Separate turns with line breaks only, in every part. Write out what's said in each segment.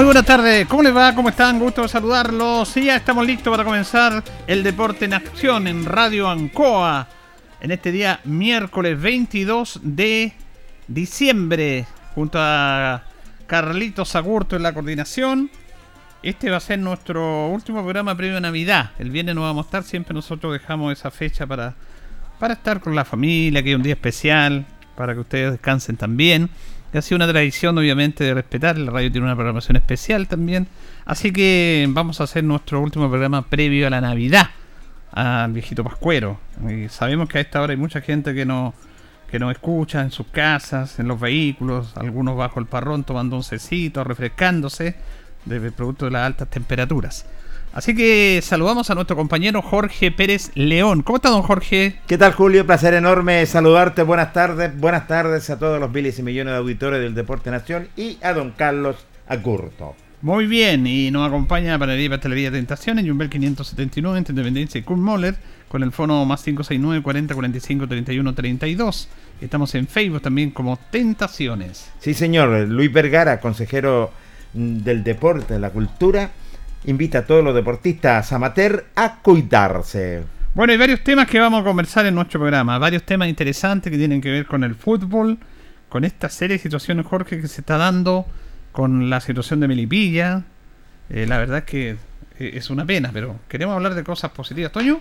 Muy buenas tardes, ¿cómo les va? ¿Cómo están? Gusto de saludarlos. Sí, ya estamos listos para comenzar el deporte en acción en Radio Ancoa. En este día, miércoles 22 de diciembre, junto a Carlitos Agurto en la coordinación. Este va a ser nuestro último programa previo a Navidad. El viernes no vamos a estar, siempre nosotros dejamos esa fecha para, para estar con la familia, que es un día especial, para que ustedes descansen también. Ha sido una tradición, obviamente, de respetar. La radio tiene una programación especial también. Así que vamos a hacer nuestro último programa previo a la Navidad, al viejito Pascuero. Y sabemos que a esta hora hay mucha gente que no que nos escucha en sus casas, en los vehículos, algunos bajo el parrón tomando un cecito, refrescándose, de producto de las altas temperaturas. Así que saludamos a nuestro compañero Jorge Pérez León. ¿Cómo está, don Jorge?
¿Qué tal, Julio? Placer enorme saludarte. Buenas tardes. Buenas tardes a todos los miles y millones de auditores del Deporte Nación y a don Carlos Acurto.
Muy bien, y nos acompaña para Televía Tentación en Jumbel 579 entre Independencia y Kurt Moller con el fono más 569 40 45 31 32. Estamos en Facebook también como Tentaciones.
Sí, señor. Luis Vergara, consejero del deporte, de la cultura invita a todos los deportistas amateur a cuidarse.
Bueno, hay varios temas que vamos a conversar en nuestro programa, varios temas interesantes que tienen que ver con el fútbol, con esta serie de situaciones, Jorge, que se está dando, con la situación de Melipilla. Eh, la verdad es que eh, es una pena, pero queremos hablar de cosas positivas. Toño.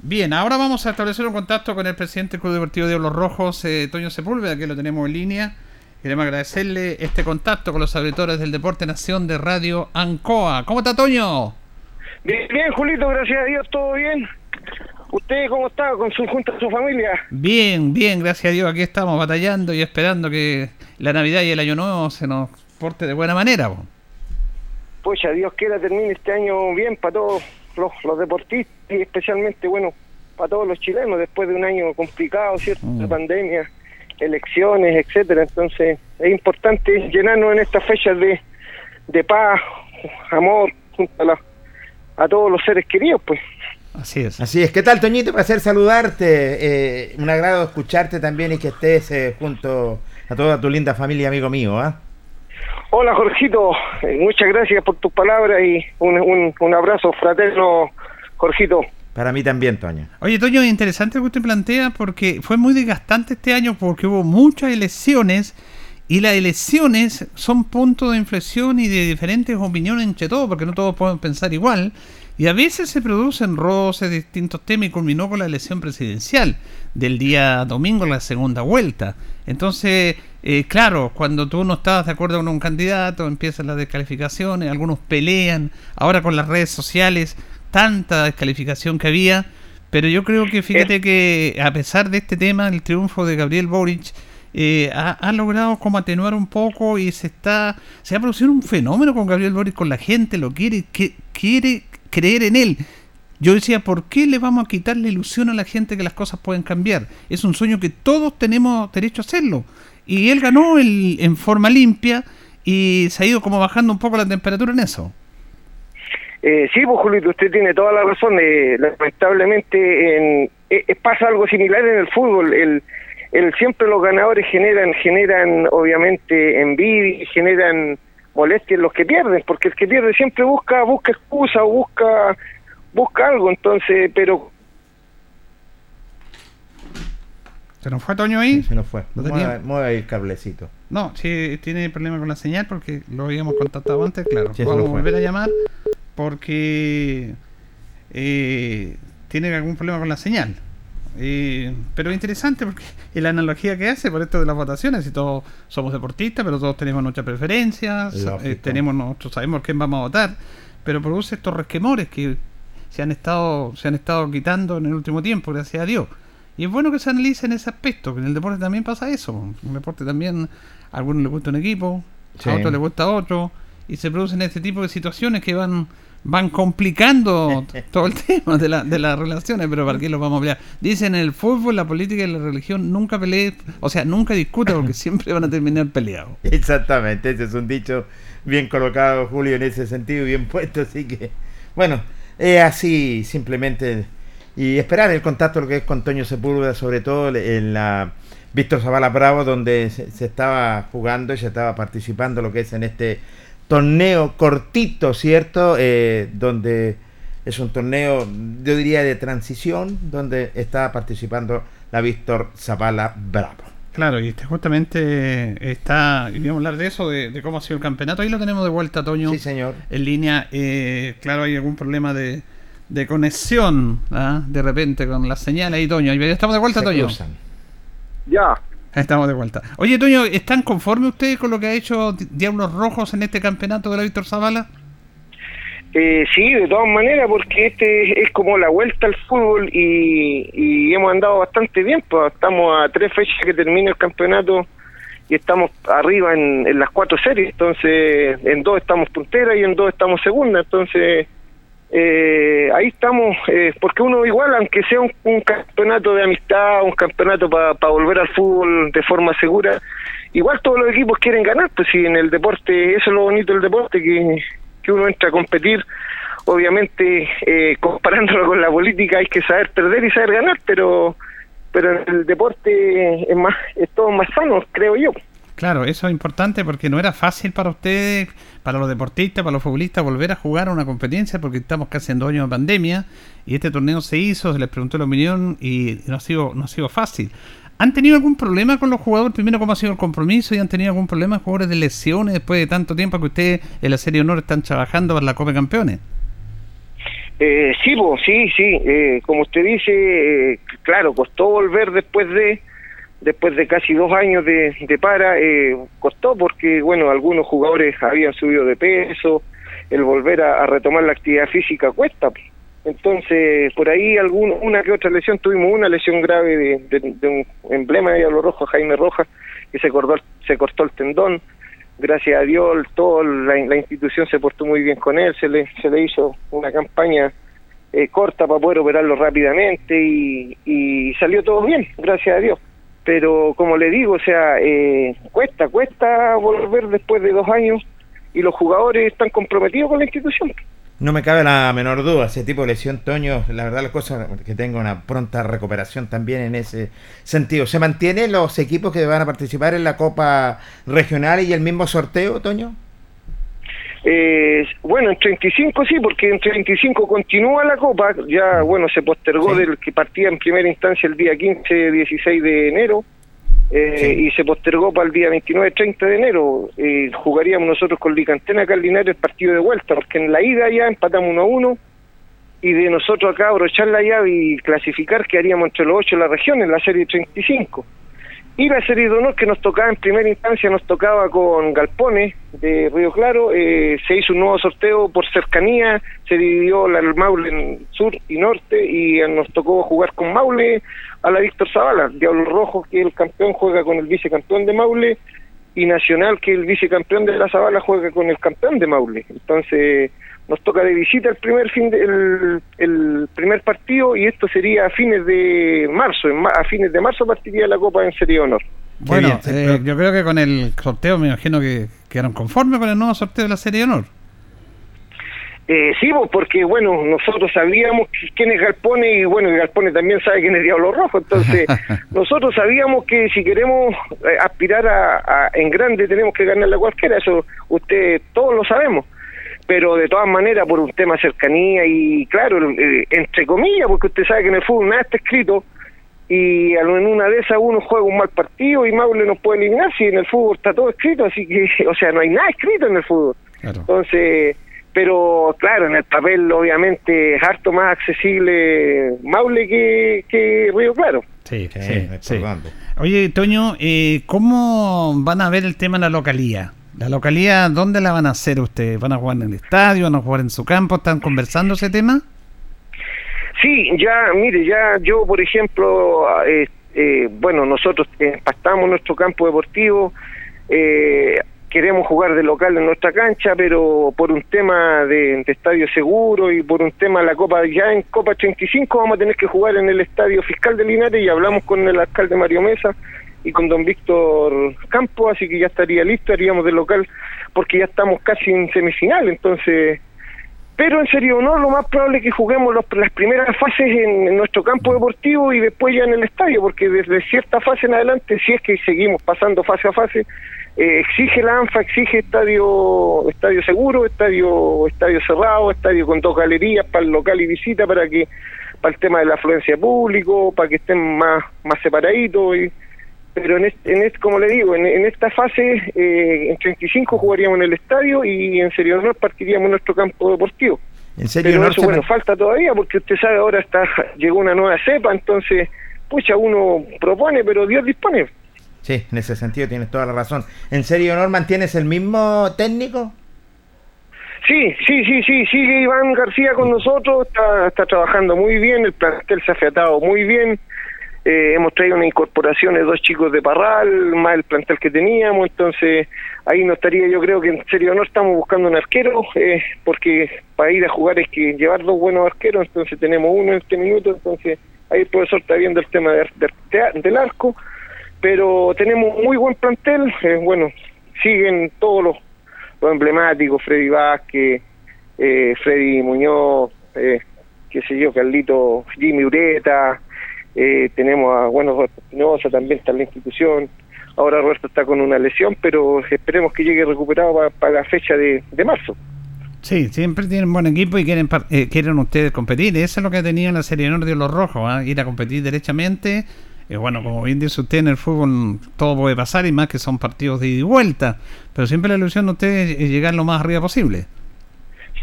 Bien, ahora vamos a establecer un contacto con el presidente del Club Deportivo de Los Rojos, eh, Toño Sepúlveda, que lo tenemos en línea. Queremos agradecerle este contacto con los auditores del Deporte Nación de Radio Ancoa. ¿Cómo está, Toño?
Bien, bien, Julito, gracias a Dios, todo bien. ¿Usted cómo está con su junta, su familia?
Bien, bien, gracias a Dios. Aquí estamos batallando y esperando que la Navidad y el Año Nuevo se nos porte de buena manera.
Pues a Dios quiera termine este año bien para todos los, deportistas y especialmente, bueno, para todos los chilenos después de un año complicado, ¿cierto? La mm. pandemia elecciones, etcétera. Entonces es importante llenarnos en estas fechas de, de paz, amor, junto a, a todos los seres queridos, pues.
Así es. Así es. ¿Qué tal, Toñito? Placer saludarte. Eh, un agrado escucharte también y que estés eh, junto a toda tu linda familia, amigo mío. ¿ah?
Hola Jorgito, eh, muchas gracias por tus palabras y un, un, un abrazo fraterno, Jorgito.
Para mí también, Toño.
Oye, Toño, es interesante lo que usted plantea porque fue muy desgastante este año porque hubo muchas elecciones y las elecciones son puntos de inflexión y de diferentes opiniones entre todos porque no todos pueden pensar igual. Y a veces se producen roces de distintos temas y culminó con la elección presidencial del día domingo, la segunda vuelta. Entonces, eh, claro, cuando tú no estabas de acuerdo con un candidato, empiezan las descalificaciones, algunos pelean, ahora con las redes sociales, tanta descalificación que había, pero yo creo que fíjate que a pesar de este tema, el triunfo de Gabriel Boric eh, ha, ha, logrado como atenuar un poco y se está se ha producido un fenómeno con Gabriel Boric, con la gente, lo quiere, que, quiere creer en él. Yo decía, ¿por qué le vamos a quitar la ilusión a la gente que las cosas pueden cambiar? Es un sueño que todos tenemos derecho a hacerlo. Y él ganó el, en forma limpia y se ha ido como bajando un poco la temperatura en eso.
Eh, sí, pues Julito, usted tiene toda la razón. Eh, lamentablemente en, eh, pasa algo similar en el fútbol. El, el, siempre los ganadores generan, generan obviamente envidia, generan molestias los que pierden, porque el que pierde siempre busca, busca excusa o busca, busca algo, entonces, pero
¿Se nos fue Toño ahí?
Sí, se nos fue. Mueve, mueve el cablecito.
No, si tiene problema con la señal porque lo habíamos contactado antes, claro. Sí, Vamos a volver a llamar porque eh, tiene algún problema con la señal. Eh, pero es interesante porque es la analogía que hace por esto de las votaciones. Y todos somos deportistas, pero todos tenemos nuestras preferencias, eh, tenemos nosotros sabemos quién vamos a votar, pero produce estos resquemores que se han estado se han estado quitando en el último tiempo, gracias a Dios. Y es bueno que se analice en ese aspecto, que en el deporte también pasa eso. En el deporte también a algunos les gusta un equipo, sí. a otros les gusta otro, y se producen este tipo de situaciones que van van complicando todo el tema de, la, de las relaciones, pero ¿para qué lo vamos a hablar? Dicen en el fútbol, la política y la religión nunca peleen, o sea, nunca discutan porque siempre van a terminar peleados.
Exactamente, ese es un dicho bien colocado, Julio, en ese sentido, bien puesto, así que, bueno, es así simplemente, y esperar el contacto lo que es con Toño Sepúlveda, sobre todo en la Víctor Zavala Bravo, donde se, se estaba jugando y se estaba participando lo que es en este torneo cortito, ¿cierto? Eh, donde es un torneo, yo diría, de transición, donde está participando la Víctor Zavala Bravo.
Claro, y este justamente está, y vamos a hablar de eso, de, de, cómo ha sido el campeonato. Ahí lo tenemos de vuelta, Toño.
Sí, señor.
En línea, eh, claro, hay algún problema de, de conexión, ¿ah? de repente con la señal ahí, Toño. Estamos de vuelta,
Se
Toño.
cruzan.
ya,
Estamos de vuelta. Oye, Toño, ¿están conformes ustedes con lo que ha hecho Diablos Rojos en este campeonato de la Víctor Zavala?
Eh, sí, de todas maneras, porque este es como la vuelta al fútbol y, y hemos andado bastante bien. Pues estamos a tres fechas que termina el campeonato y estamos arriba en, en las cuatro series. Entonces, en dos estamos puntera y en dos estamos segunda. Entonces, eh, ahí estamos, eh, porque uno igual, aunque sea un, campeonato de amistad, un campeonato para pa volver al fútbol de forma segura, igual todos los equipos quieren ganar, pues si en el deporte, eso es lo bonito del deporte, que, que uno entra a competir, obviamente eh, comparándolo con la política hay que saber perder y saber ganar, pero pero en el deporte es más es todo más sano, creo yo.
Claro, eso es importante porque no era fácil para ustedes, para los deportistas, para los futbolistas, volver a jugar una competencia porque estamos casi en dos años de pandemia y este torneo se hizo, se les preguntó la opinión y no ha sido, no ha sido fácil. ¿Han tenido algún problema con los jugadores? Primero, ¿cómo ha sido el compromiso? ¿Y han tenido algún problema jugadores de lesiones después de tanto tiempo que ustedes en la Serie Honor están trabajando para la Copa Campeones?
Eh, sí, sí, sí. Eh, como usted dice, eh, claro, costó volver después de después de casi dos años de, de para, eh, costó porque, bueno, algunos jugadores habían subido de peso, el volver a, retomar la actividad física cuesta. Entonces, por ahí algún, una que otra lesión, tuvimos una lesión grave de, de, un emblema de Diablo Rojo, Jaime Rojas, que se cortó, el tendón. Gracias a Dios, todo la, la institución se portó muy bien con él, se le, se le hizo una campaña eh, corta para poder operarlo rápidamente y salió todo bien, gracias a Dios pero como le digo, o sea, eh, cuesta, cuesta volver después de dos años y los jugadores están comprometidos con la institución.
No me cabe la menor duda, ese tipo de lesión, Toño, la verdad las cosas que tenga una pronta recuperación también en ese sentido. ¿Se mantienen los equipos que van a participar en la Copa Regional y el mismo sorteo, Toño?
Eh, bueno, en 35 sí, porque en 35 continúa la Copa, ya bueno, se postergó del que partía en primera instancia el día 15, 16 de enero, eh, y se postergó para el día 29-30 de enero. Eh, jugaríamos nosotros con Licantena Cardinal el partido de vuelta, porque en la ida ya empatamos 1 a 1 y de nosotros acá abrochar la llave y clasificar que haríamos entre los 8 de la región en la serie 35. Y la serie de honor que nos tocaba en primera instancia nos tocaba con Galpones de Río Claro, eh, se hizo un nuevo sorteo por cercanía, se dividió el Maule en sur y norte y nos tocó jugar con Maule a la Víctor Zavala, Diablo Rojo que el campeón juega con el vicecampeón de Maule y Nacional que el vicecampeón de la Zavala juega con el campeón de Maule. Entonces nos toca de visita el primer fin de, el, primer partido y esto sería a fines de marzo a fines de marzo partiría la Copa en Serie Honor.
Bueno eh, yo creo que con el sorteo me imagino que quedaron conformes con el nuevo sorteo de la Serie Honor.
Eh, sí, pues, porque bueno, nosotros sabíamos quién es Galpone y bueno, Galpone también sabe quién es Diablo Rojo, entonces nosotros sabíamos que si queremos eh, aspirar a, en grande tenemos que ganarle a cualquiera, eso usted todos lo sabemos pero de todas maneras por un tema de cercanía y claro, eh, entre comillas, porque usted sabe que en el fútbol nada está escrito y en una de esas uno juega un mal partido y Maule nos puede eliminar si en el fútbol está todo escrito, así que, o sea, no hay nada escrito en el fútbol. Entonces, pero claro, en el papel obviamente es harto más accesible Maule que, que Río Claro.
Sí, sí, sí. Oye, Toño, eh, ¿cómo van a ver el tema en la localía? ¿La localidad dónde la van a hacer ustedes? ¿Van a jugar en el estadio? ¿Van a jugar en su campo? ¿Están conversando ese tema?
Sí, ya, mire, ya yo, por ejemplo, eh, eh, bueno, nosotros empastamos nuestro campo deportivo, eh, queremos jugar de local en nuestra cancha, pero por un tema de, de, estadio seguro y por un tema de la Copa, ya en Copa 35 vamos a tener que jugar en el estadio fiscal de Linares y hablamos con el alcalde Mario Mesa y con don Víctor Campo, así que ya estaría listo, haríamos de local, porque ya estamos casi en semifinal, entonces... Pero en serio, no, lo más probable es que juguemos las primeras fases en, nuestro campo deportivo y después ya en el estadio, porque desde cierta fase en adelante, si es que seguimos pasando fase a fase, eh, exige la ANFA, exige estadio estadio seguro, estadio estadio cerrado, estadio con dos galerías para el local y visita, para que para el tema de la afluencia público, para que estén más más separaditos y pero en este, como le digo, en, esta fase, eh, en 35 jugaríamos en el estadio y en Serio Honor partiríamos en nuestro campo deportivo. En serio pero eso, bueno, falta todavía porque usted sabe, ahora está llegó una nueva cepa, entonces, pucha, uno propone, pero Dios dispone.
Sí, en ese sentido tienes toda la razón. ¿En serio Honor mantienes el mismo técnico?
Sí, sí, sí, sí, sigue Iván García con nosotros, está, está trabajando muy bien, el plantel se ha afiatado muy bien, eh, hemos traído una incorporación de dos chicos de Parral, más el plantel que teníamos, entonces ahí no estaría, yo creo que en serio no estamos buscando un arquero, eh, porque para ir a jugar es que llevar dos buenos arqueros, entonces tenemos uno en este minuto, entonces ahí el profesor está viendo el tema del arco, pero tenemos muy buen plantel, eh, bueno, siguen todos los, emblemáticos, Freddy Vázquez, Freddy Muñoz, qué sé yo, Carlito, Jimmy Ureta, eh, tenemos a bueno Roberto Espinosa, también está en la institución, ahora Roberto está con una lesión, pero esperemos que llegue recuperado para, la fecha de, marzo.
Sí, siempre tienen buen equipo y quieren eh, quieren ustedes competir. Eso es lo que ha tenido la Serie Norte de los Rojos, ¿ah? ir a competir derechamente. Eh, bueno, como bien dice usted, en el fútbol todo puede pasar y más que son partidos de ida y vuelta. Pero siempre la ilusión de ustedes es llegar lo más arriba posible.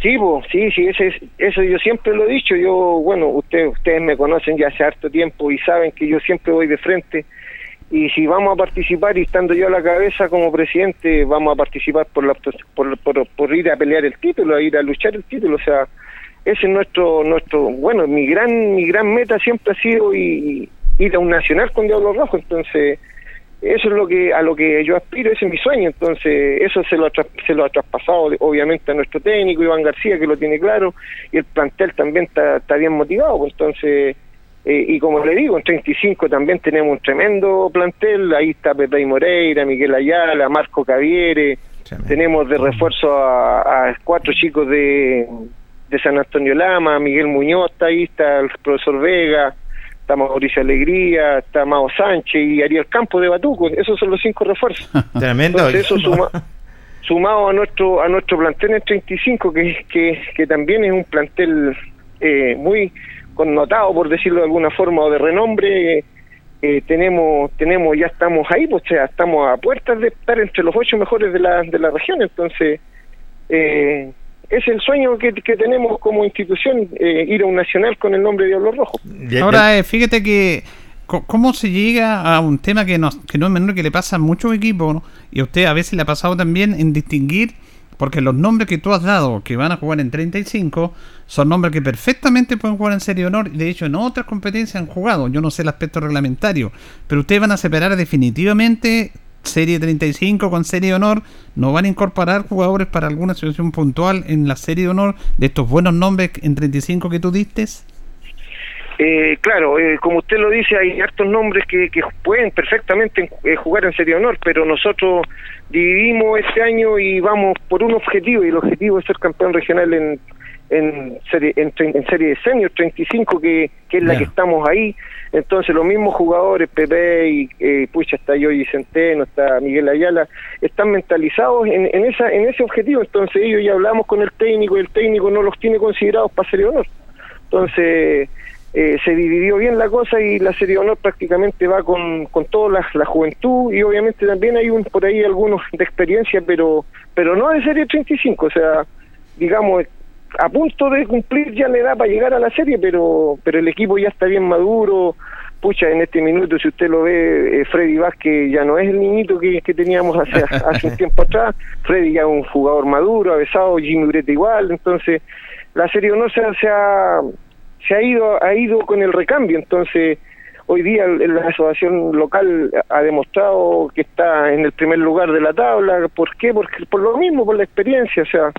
Sí, sí, sí, ese, eso yo siempre lo he dicho. Yo, bueno, ustedes, ustedes me conocen ya hace harto tiempo y saben que yo siempre voy de frente. Y si vamos a participar y estando yo a la cabeza como presidente, vamos a participar por, la, por, por, ir a pelear el título, a ir a luchar el título. O sea, ese es nuestro, nuestro, bueno, mi gran, mi gran meta siempre ha sido ir a un nacional con Diablo Rojo. Entonces, eso es lo que a lo que yo aspiro, ese es mi sueño, entonces eso se lo ha, se lo ha traspasado obviamente a nuestro técnico Iván García que lo tiene claro y el plantel también está, está bien motivado, pues entonces eh, y como le digo, en 35 también tenemos un tremendo plantel, ahí está Pepe Moreira, Miguel Ayala, Marco Caviere, tenemos de refuerzo a, cuatro chicos de de San Antonio Lama, Miguel Muñoz está ahí, está el profesor Vega, está Mauricio Alegría, está Mao Sánchez y Ariel Campo de Batuco. Esos son los cinco refuerzos.
Tremendo.
Entonces, eso suma, sumado a nuestro a nuestro plantel en 35, que, que, que también es un plantel eh, muy connotado, por decirlo de alguna forma, o de renombre. Eh, tenemos, tenemos, ya estamos ahí, pues, o sea, estamos a puertas de estar entre los ocho mejores de la, de la región, entonces eh, es el sueño que, que tenemos como institución, eh, ir a un nacional con el nombre de Diablo Rojo.
Ahora, eh, fíjate que cómo se llega a un tema que no, que no es menor que le pasa a muchos equipos, ¿no? y a usted a veces le ha pasado también en distinguir, porque los nombres que tú has dado que van a jugar en 35 son nombres que perfectamente pueden jugar en Serie de Honor, y de hecho en otras competencias han jugado, yo no sé el aspecto reglamentario, pero ustedes van a separar definitivamente Serie 35 con Serie de Honor, no van a incorporar jugadores para alguna situación puntual en la Serie de Honor de estos buenos nombres en 35 que tú diste?
Eh, claro, eh, como usted lo dice, hay hartos nombres que, que pueden perfectamente eh, jugar en Serie de Honor, pero nosotros dividimos este año y vamos por un objetivo, y el objetivo es ser campeón regional en, en serie en, en serie de senior 35 que, que es la que estamos ahí entonces los mismos jugadores Pepe y eh, pucha está yo y Centeno está Miguel Ayala están mentalizados en, en esa en ese objetivo. Entonces ellos ya hablamos con el técnico y el técnico no los tiene considerados para serie honor. Entonces eh, se dividió bien la cosa y la serie honor prácticamente va con, con toda la, la, juventud y obviamente también hay un por ahí algunos de experiencia pero pero no de serie 35 o sea digamos a punto de cumplir ya le da para llegar a la serie, pero pero el equipo ya está bien maduro. Pucha, en este minuto, si usted lo ve, eh, Freddy Vázquez ya no es el niñito que, que teníamos hace, hace un tiempo atrás. Freddy ya es un jugador maduro, avesado, Jimmy Ureta igual. Entonces, la serie no se, se, ha, se ha, ido, ha ido con el recambio. Entonces, hoy día la asociación local ha demostrado que está en el primer lugar de la tabla. ¿Por qué? Porque por lo mismo, por la experiencia. O sea,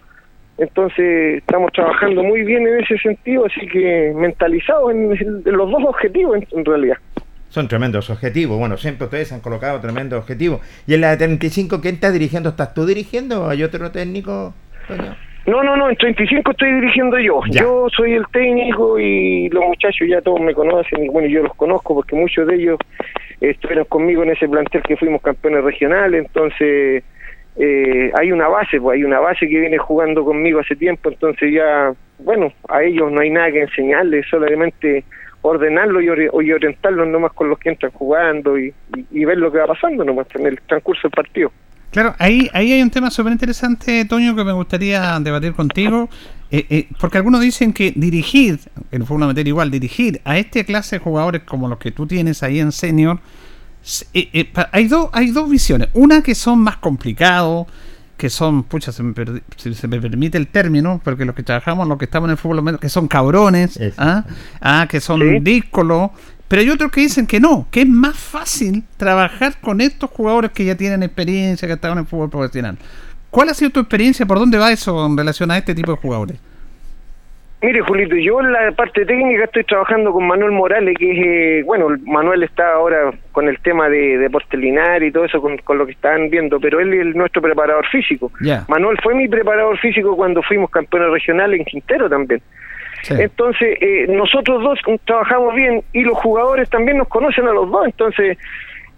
entonces estamos trabajando muy bien en ese sentido, así que mentalizados en, los dos objetivos en, realidad.
Son tremendos objetivos. Bueno, siempre ustedes han colocado tremendos objetivos. ¿Y en la 35 quién está dirigiendo? ¿Estás tú dirigiendo o hay otro técnico?
No, no, no, en 35 estoy dirigiendo yo. Yo soy el técnico y los muchachos ya todos me conocen y bueno, yo los conozco porque muchos de ellos estuvieron conmigo en ese plantel que fuimos campeones regionales, entonces eh, hay una base, pues hay una base que viene jugando conmigo hace tiempo, entonces ya, bueno, a ellos no hay nada que enseñarles, solamente ordenarlo y, y orientarlos nomás con los que entran jugando y, ver lo que va pasando nomás en el transcurso del partido.
Claro, ahí, ahí hay un tema súper interesante, Toño, que me gustaría debatir contigo, eh, eh, porque algunos dicen que dirigir, en una materia igual, dirigir a esta clase de jugadores como los que tú tienes ahí en senior, eh, eh, hay, dos hay dos visiones. Una que son más complicados, que son, pucha, se me, si se me permite el término, porque los que trabajamos, los que estamos en el fútbol, que son cabrones, ¿ah? ¿ah? que son ¿Sí? Pero hay otros que dicen que no, que es más fácil trabajar con estos jugadores que ya tienen experiencia, que están en el fútbol profesional. ¿Cuál ha sido tu experiencia? ¿Por dónde va eso en relación a este tipo de jugadores?
Mire, Julito, yo en la parte técnica estoy trabajando con Manuel Morales, que es, eh, bueno, Manuel está ahora con el tema de, de Portelinar y todo eso, con, con, lo que están viendo, pero él es nuestro preparador físico.
Yeah.
Manuel fue mi preparador físico cuando fuimos campeones regionales en Quintero también. Sí. Entonces, eh, nosotros dos trabajamos bien y los jugadores también nos conocen a los dos, entonces...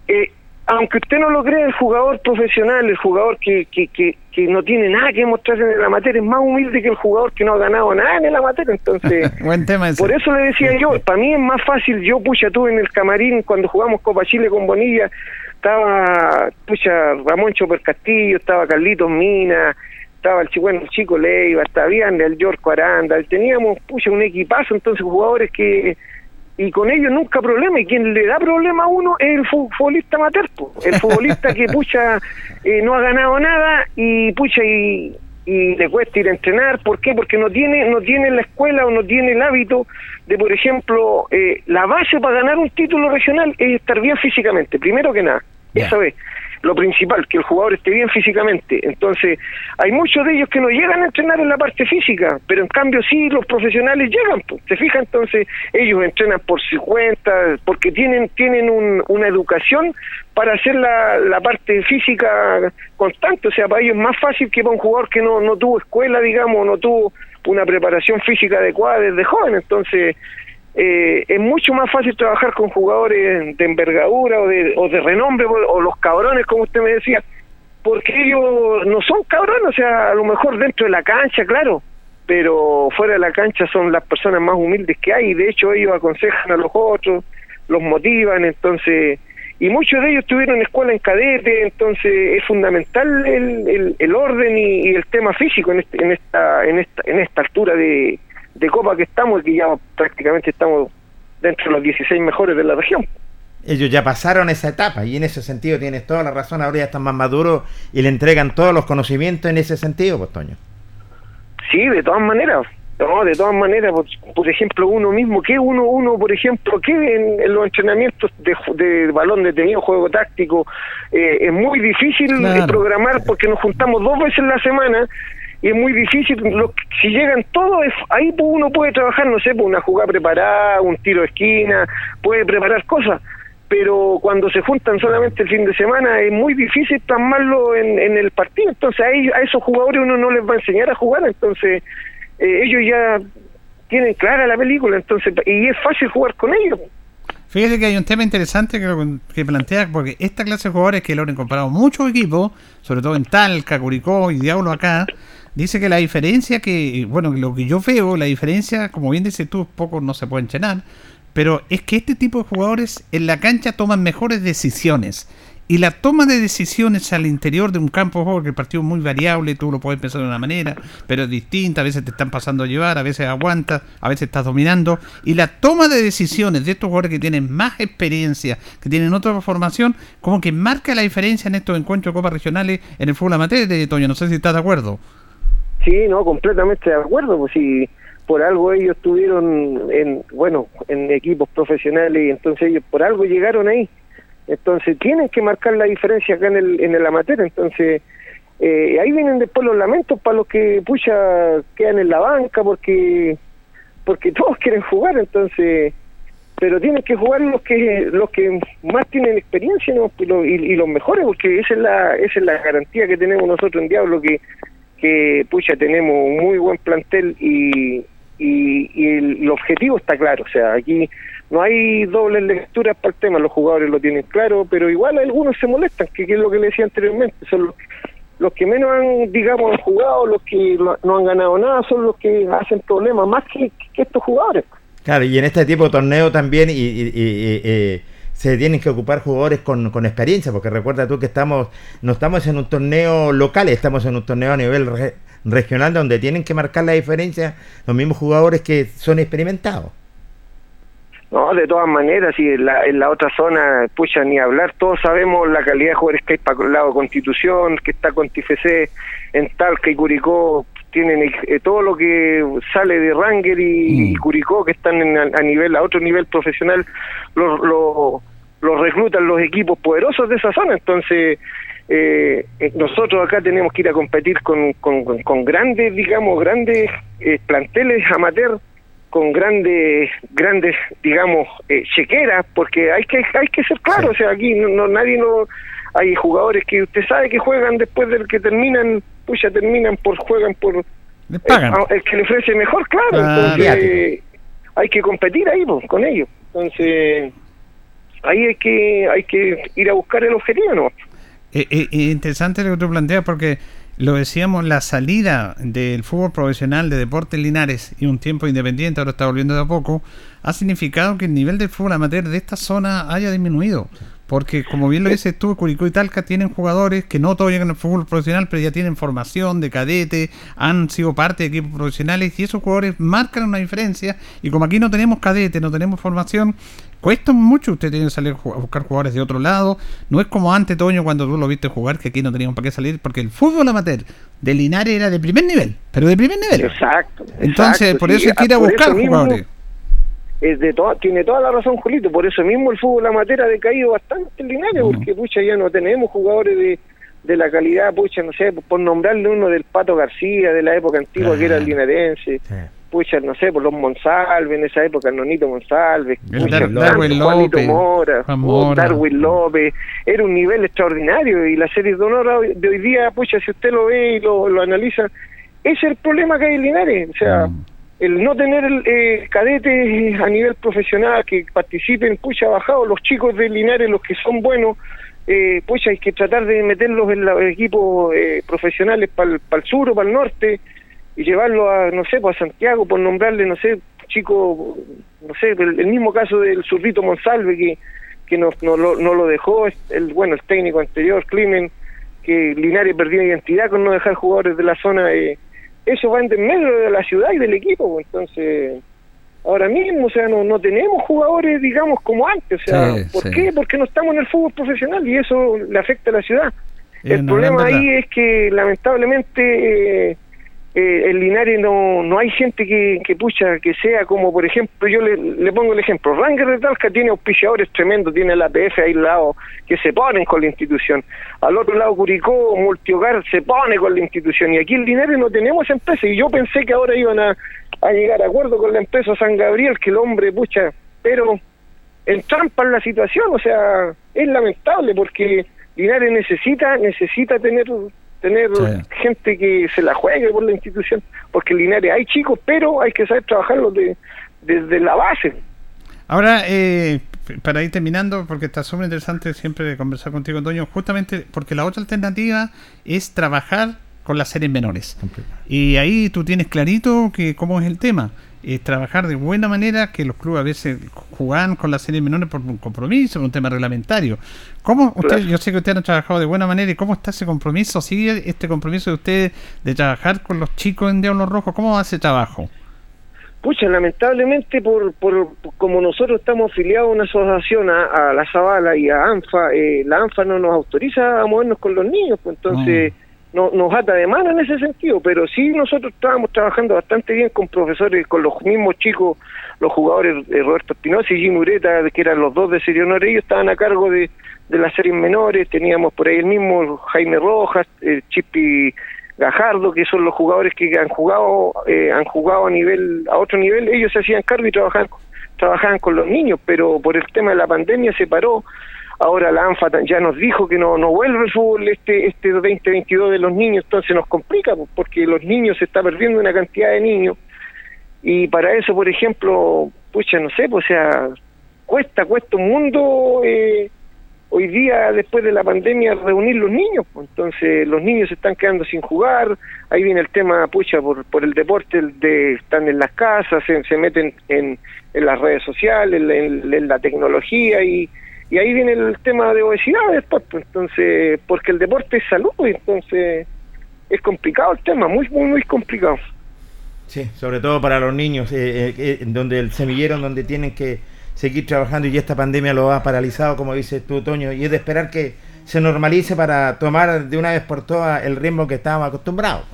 Eh, aunque usted no lo cree, el jugador profesional, el jugador que, que, que, que no tiene nada que mostrarse en la materia, es más humilde que el jugador que no ha ganado nada en la materia. Entonces,
Buen tema ese.
por eso le decía yo, para mí es más fácil, yo, pucha, tuve en el camarín cuando jugamos Copa Chile con Bonilla, estaba, pucha, Ramón Choper Castillo, estaba Carlitos Mina, estaba el, bueno, el chico Leiva, estaba bien el George Aranda, teníamos, pucha, un equipazo, entonces jugadores que y con ellos nunca problema y quien le da problema a uno es el futbolista amateur el futbolista que pucha eh, no ha ganado nada y pucha y, y, le cuesta ir a entrenar ¿por qué? porque no tiene no tiene la escuela o no tiene el hábito de por ejemplo eh, la base para ganar un título regional es estar bien físicamente primero que nada yeah. esa vez lo principal, que el jugador esté bien físicamente. Entonces, hay muchos de ellos que no llegan a entrenar en la parte física, pero en cambio sí los profesionales llegan. Pues. ¿Se fija? Entonces, ellos entrenan por su cuenta, porque tienen, tienen una educación para hacer la, la parte física constante. O sea, para ellos es más fácil que para un jugador que no, no tuvo escuela, digamos, no tuvo una preparación física adecuada desde joven. Entonces, eh, es mucho más fácil trabajar con jugadores de envergadura o de, o de renombre o los cabrones, como usted me decía, porque ellos no son cabrones, o sea, a lo mejor dentro de la cancha, claro, pero fuera de la cancha son las personas más humildes que hay, y de hecho ellos aconsejan a los otros, los motivan, entonces, y muchos de ellos tuvieron escuela en cadete, entonces es fundamental el, el, orden y, el tema físico en, este, en, esta, en, esta, en esta altura de, de Copa que estamos, que ya prácticamente estamos dentro de los 16 mejores de la región.
Ellos ya pasaron esa etapa y en ese sentido tienes toda la razón, ahora ya están más maduros y le entregan todos los conocimientos en ese sentido, pues Toño.
Sí, de todas maneras, no, de todas maneras, por, ejemplo, uno mismo, que uno, uno, por ejemplo, que en, los entrenamientos de, de, balón detenido, juego táctico, eh, es muy difícil programar porque nos juntamos dos veces en la semana y es muy difícil. si llegan todos, ahí uno puede trabajar, no sé, por una jugada preparada, un tiro de esquina, puede preparar cosas. Pero cuando se juntan solamente el fin de semana es muy difícil plasmarlo en, en el partido. Entonces a, a esos jugadores uno no les va a enseñar a jugar. Entonces eh, ellos ya tienen clara la película. entonces Y es fácil jugar con ellos.
Fíjese que hay un tema interesante que, que, plantea, porque esta clase de jugadores que lo han comparado muchos equipos, sobre todo en Talca, Curicó y Diablo acá, Dice que la diferencia que, bueno, lo que yo veo, la diferencia, como bien dices tú, pocos no se pueden llenar, pero es que este tipo de jugadores en la cancha toman mejores decisiones. Y la toma de decisiones al interior de un campo de juego, que el partido es muy variable, tú lo puedes pensar de una manera, pero es distinta, a veces te están pasando a llevar, a veces aguantas, a veces estás dominando. Y la toma de decisiones de estos jugadores que tienen más experiencia, que tienen otra formación, como que marca la diferencia en estos encuentros de copas regionales en el fútbol amateur de Toño. No sé si estás de acuerdo.
Sí, no, completamente de acuerdo, pues si por algo ellos estuvieron en, bueno, en equipos profesionales y entonces ellos por algo llegaron ahí. Entonces tienen que marcar la diferencia acá en el, en el amateur, entonces eh, ahí vienen después los lamentos para los que pucha quedan en la banca porque porque todos quieren jugar, entonces pero tienen que jugar los que los que más tienen experiencia y, y, los mejores porque esa es la esa es la garantía que tenemos nosotros en Diablo que que pucha tenemos un muy buen plantel y, y, el, objetivo está claro, o sea, aquí no hay dobles lecturas para el tema, los jugadores lo tienen claro, pero igual algunos se molestan, que, es lo que le decía anteriormente, son los, que menos han, digamos, jugado, los que no, han ganado nada, son los que hacen problemas más que, estos jugadores.
Claro, y en este tipo de torneo también, y, y, y se tienen que ocupar jugadores con, con, experiencia, porque recuerda tú que estamos no estamos en un torneo local, estamos en un torneo a nivel regional donde tienen que marcar la diferencia los mismos jugadores que son experimentados.
No, de todas maneras, y en la, en la otra zona, pucha, ni hablar, todos sabemos la calidad de jugadores que hay para el lado Constitución, que está con TFC, en Talca y Curicó, tienen eh, todo lo que sale de Ranger y, mm. Curicó, que están a, nivel, a otro nivel profesional, los lo, lo reclutan los equipos poderosos de esa zona. Entonces, eh, eh, nosotros acá tenemos que ir a competir con, con, grandes, digamos, grandes planteles amateur, con grandes, grandes, digamos, chequeras, porque hay que hay que ser claro, o sea, aquí no, nadie no hay jugadores que usted sabe que juegan después del que terminan pues ya terminan por juegan por
eh, ah,
El, que le ofrece mejor claro. Ah, entonces hay que competir ahí con ellos. Entonces ahí hay que hay que ir a buscar el objetivo no
eh, eh, interesante lo que tú planteas porque lo decíamos, la salida del fútbol profesional de Deportes Linares y un tiempo independiente, ahora está volviendo de a poco, ha significado que el nivel del fútbol amateur de esta zona haya disminuido. Porque, como bien lo dices tú, Curicó y Talca tienen jugadores que no todos llegan al fútbol profesional, pero ya tienen formación de cadete, han sido parte de equipos profesionales y esos jugadores marcan una diferencia. Y como aquí no tenemos cadete, no tenemos formación, cuesta mucho. Usted tiene que salir a buscar jugadores de otro lado. No es como antes, Toño, cuando tú lo viste jugar, que aquí no teníamos para qué salir, porque el fútbol amateur de Linares era de primer nivel, pero de primer nivel.
Exacto.
Entonces, por eso hay que ir a buscar jugadores
es de toda, tiene toda la razón Julito, por eso mismo el fútbol amateur ha decaído bastante en Linares, porque pucha ya no tenemos jugadores de, de la calidad, pucha, no sé, por nombrarle uno del Pato García, de la época antigua que era el linarense, pucha, no sé, por los Monsalve, en esa época, Nonito Monsalve,
Darwin López,
Mora, Darwin López, era un nivel extraordinario y la serie de honor de hoy día, pucha, si usted lo ve y lo, lo analiza, ese es el problema que hay en Linares, o sea... El no tener eh, cadetes a nivel profesional que participen, pucha, bajado los chicos de Linares, los que son buenos, eh, pucha, hay que tratar de meterlos en los equipos eh, profesionales para el sur o para el norte y llevarlos a, no sé, pues a Santiago, por nombrarle, no sé, chico, no sé, el, mismo caso del zurrito Monsalve que, que no, no, lo, no lo dejó, el bueno, el técnico anterior, Climen, que Linares perdió identidad con no dejar jugadores de la zona. Eh, eso va en medio de la ciudad y del equipo, pues, entonces ahora mismo, o sea, no, no tenemos jugadores, digamos, como antes, o sea, ¿por qué? Porque no estamos en el fútbol profesional y eso le afecta a la ciudad. el problema ahí es que lamentablemente eh, eh, en Linares no, no hay gente que, que pucha, que sea como, por ejemplo, yo le, pongo el ejemplo, Ranger de Talca tiene auspiciadores tremendos, tiene la APF ahí lado, que se ponen con la institución. Al otro lado, Curicó, Multihogar, se pone con la institución. Y aquí en Linares no tenemos empresa, y yo pensé que ahora iban a, a llegar a acuerdo con la empresa San Gabriel, que el hombre, pucha, pero entrampan la situación, o sea, es lamentable porque Linares necesita, necesita tener tener gente que se la juegue por la institución, porque en Linares hay chicos, pero hay que saber trabajarlo de, desde la base.
Ahora, eh, para ir terminando, porque está súper interesante siempre conversar contigo, Antonio, justamente porque la otra alternativa es trabajar con las series menores. Y ahí tú tienes clarito que cómo es el tema es trabajar de buena manera, que los clubes a veces juegan con las series menores por un compromiso, por un tema reglamentario. ¿Cómo usted, yo sé que ustedes han trabajado de buena manera y cómo está ese compromiso? ¿Sigue este compromiso de ustedes de trabajar con los chicos en Diablos Rojos? ¿Cómo va ese trabajo?
Pucha, lamentablemente, por, por, como nosotros estamos afiliados a una asociación, a, la Zavala y a ANFA, eh, la ANFA no nos autoriza a movernos con los niños, pues entonces... Mm no, nos ata de mano en ese sentido, pero sí nosotros estábamos trabajando bastante bien con profesores, con los mismos chicos, los jugadores de Roberto Espinosa y Jim Ureta, que eran los dos de Serie Honor, ellos estaban a cargo de, de las series menores, teníamos por ahí el mismo Jaime Rojas, eh, Gajardo, que son los jugadores que han jugado, eh, han jugado a nivel, a otro nivel, ellos se hacían cargo y trabajaban, trabajaban con los niños, pero por el tema de la pandemia se paró Ahora la ANFA ya nos dijo que no, no vuelve el fútbol este, este 2022 de los niños, entonces nos complica porque los niños se está perdiendo una cantidad de niños. Y para eso, por ejemplo, pucha, no sé, pues o sea, cuesta, cuesta un mundo eh, hoy día después de la pandemia reunir los niños, entonces los niños se están quedando sin jugar, ahí viene el tema, pucha, por, por el deporte, de están en las casas, se, se meten en, en las redes sociales, en la tecnología y y ahí viene el tema de obesidad después, pues, entonces, porque el deporte es salud, pues, entonces es complicado el tema, muy, muy, muy complicado.
Sí, sobre todo para los niños, eh, eh, eh, donde el semillero, donde tienen que seguir trabajando y esta pandemia lo ha paralizado, como dices tú, Toño, y es de esperar que se normalice para tomar de una vez por todas el ritmo que estábamos acostumbrados.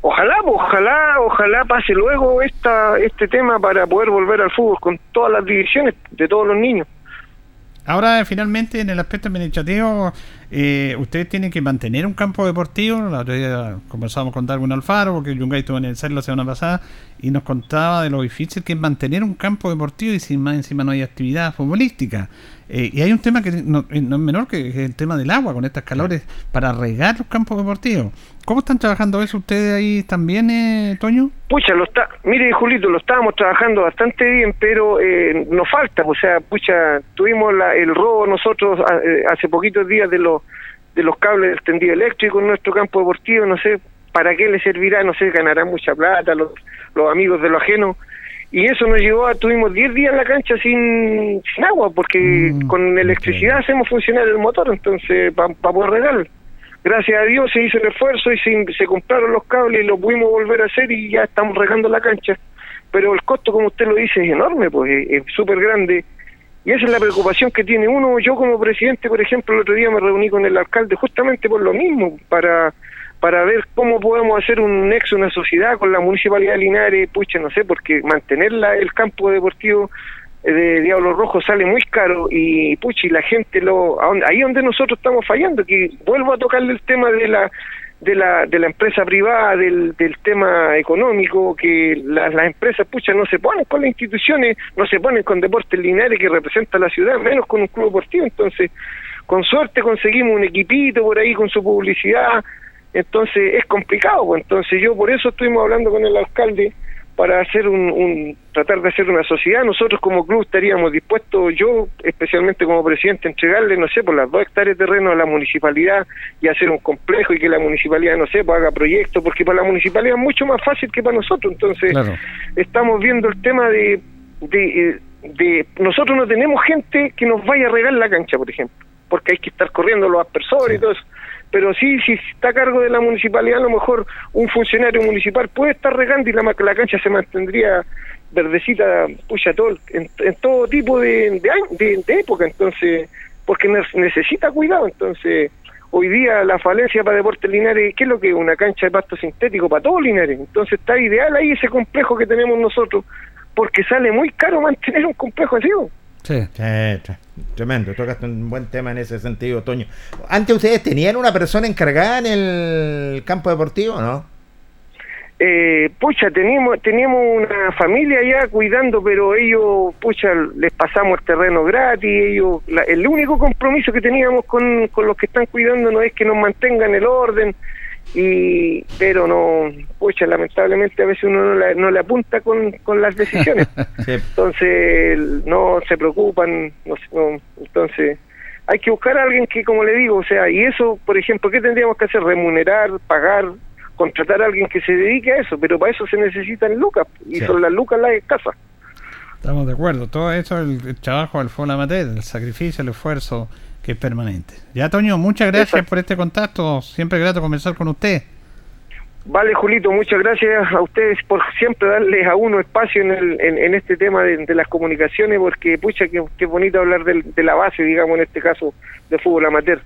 Ojalá, pues, ojalá, ojalá pase luego esta, este tema para poder volver al fútbol con todas las divisiones de todos los niños.
Ahora, finalmente, en el aspecto administrativo, eh, ustedes tienen que mantener un campo deportivo. La otra día conversamos con Darwin Alfaro, porque Yungay estuvo en el CER la semana pasada, y nos contaba de lo difícil que es mantener un campo deportivo y sin más encima no hay actividad futbolística. Eh, y hay un tema que no, es menor, que es el tema del agua, con estas calores, para regar los campos deportivos. ¿Cómo están trabajando eso ustedes ahí también, eh, Toño?
Pucha, lo está, mire, Julito, lo estábamos trabajando bastante bien, pero eh, nos falta, o sea, pucha, tuvimos el robo nosotros eh, hace poquitos días de los de los cables del tendido eléctrico en nuestro campo deportivo, no sé para qué le servirá, no sé, ganará mucha plata los, los amigos de lo ajeno, y eso nos llevó a, tuvimos 10 días en la cancha sin, sin agua, porque mm, con electricidad hacemos funcionar el motor, entonces, para poder regar. Gracias a Dios se hizo el esfuerzo y se, se compraron los cables y lo pudimos volver a hacer y ya estamos regando la cancha. Pero el costo, como usted lo dice, es enorme, pues es súper grande. Y esa es la preocupación que tiene uno. Yo como presidente, por ejemplo, el otro día me reuní con el alcalde justamente por lo mismo, para para ver cómo podemos hacer un nexo, una sociedad con la Municipalidad de Linares, pucha, no sé, porque mantener la, el campo deportivo eh, de Diablo Rojo sale muy caro y pucha, y la gente lo ahí donde nosotros estamos fallando, que vuelvo a tocarle el tema de la de la, de la empresa privada, del, del tema económico, que las empresas, pucha, no se ponen con las instituciones, no se ponen con Deportes Linares que representa la ciudad, menos con un club deportivo. Entonces, con suerte conseguimos un equipito por ahí con su publicidad, entonces es complicado. Pues. Entonces, yo por eso estuvimos hablando con el alcalde para hacer un, tratar de hacer una sociedad. Nosotros como club estaríamos dispuestos, yo especialmente como presidente, entregarle, no sé, por las dos hectáreas de terreno a la municipalidad y hacer un complejo y que la municipalidad, no sé, pues haga proyectos, porque para la municipalidad es mucho más fácil que para nosotros. Entonces, estamos viendo el tema de, de, de, nosotros no tenemos gente que nos vaya a regar la cancha, por ejemplo, porque hay que estar corriendo los aspersores y todo eso pero sí, si está a cargo de la municipalidad, a lo mejor un funcionario municipal puede estar regando y la, la cancha se mantendría verdecita, pucha, todo, en, todo tipo de, de, de, época, entonces, porque necesita cuidado, entonces, hoy día la falencia para Deportes Linares, ¿qué es lo que es? Una cancha de pasto sintético para todos Linares, entonces está ideal ahí ese complejo que tenemos nosotros, porque sale muy caro mantener un complejo así.
Sí. Tremendo, tocaste un buen tema en ese sentido, Toño. Antes ustedes tenían una persona encargada en el campo deportivo, ¿no?
Eh, pucha, teníamos, teníamos una familia allá cuidando, pero ellos, pucha, les pasamos el terreno gratis, ellos, el único compromiso que teníamos con, con los que están cuidando no es que nos mantengan el orden, y pero no pucha lamentablemente a veces uno no, le apunta con, con las decisiones. Entonces no se preocupan no, entonces hay que buscar a alguien que como le digo o sea y eso por ejemplo qué tendríamos que hacer remunerar pagar contratar a alguien que se dedique a eso pero para eso se necesitan lucas y son las lucas las escasas.
Estamos de acuerdo todo eso el, trabajo del Fola Mater el sacrificio el esfuerzo que es permanente. Ya, Toño, muchas gracias por este contacto. Siempre grato conversar con usted.
Vale, Julito, muchas gracias a ustedes por siempre darles a uno espacio en, el, en, este tema de, las comunicaciones, porque pucha, que, bonito hablar de, la base, digamos, en este caso, de fútbol amateur.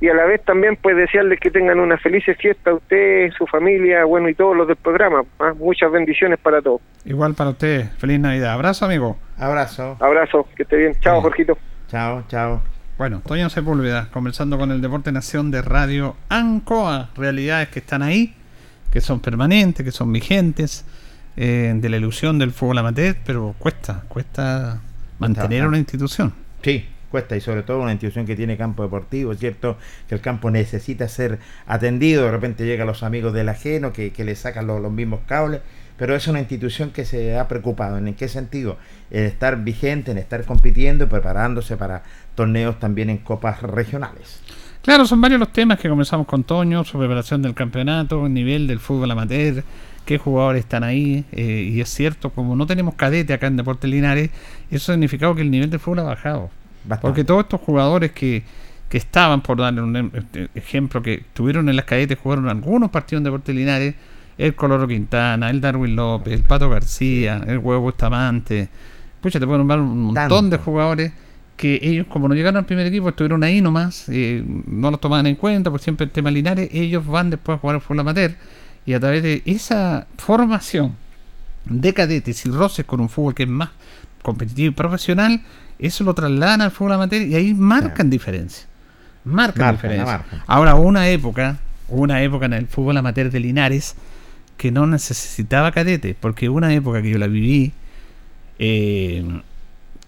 Y a la vez también, pues, desearles que tengan una feliz fiesta a usted, su familia, bueno, y todos los del programa. ¿ah? Muchas bendiciones para todos.
Igual para usted. Feliz Navidad. Abrazo, amigo.
Abrazo.
Abrazo, que esté bien. Chao, Jorgito.
Chao, chao.
Bueno, Toño Sepúlveda, conversando con el Deporte Nación de Radio ANCOA, realidades que están ahí, que son permanentes, que son vigentes, eh, de la ilusión del fútbol amateur, pero cuesta, cuesta mantener una institución.
Sí, cuesta y sobre todo una institución que tiene campo deportivo, es cierto que el campo necesita ser atendido, de repente llegan los amigos del ajeno que, que le sacan los mismos cables, pero es una institución que se ha preocupado. ¿En qué sentido? En estar vigente, en estar compitiendo y preparándose para torneos también en copas regionales.
Claro, son varios los temas que comenzamos con Toño, su preparación del campeonato, el nivel del fútbol amateur, qué jugadores están ahí. Eh, y es cierto, como no tenemos cadete acá en Deportes Linares, eso ha significado que el nivel del fútbol ha bajado. Porque todos estos jugadores que, que estaban, por darle un em, este, ejemplo, que tuvieron en las cadetes, jugaron algunos partidos en Deportes Linares, el Coloro Quintana, el Darwin López, el Pato García, el Huevo Bustamante. Pucha, te puedo nombrar un montón de jugadores que ellos, como no llegaron al primer equipo, estuvieron ahí nomás, eh, no los tomaban en cuenta, por siempre el tema Linares, ellos van después a jugar al fútbol amateur y a través de esa formación de cadetes y roces con un fútbol que es más competitivo y profesional, eso lo trasladan al fútbol amateur y ahí marcan diferencia. Marcan diferencia. Ahora, una época, una época en el fútbol amateur de Linares, que no necesitaba cadete, porque una época que yo la viví, eh,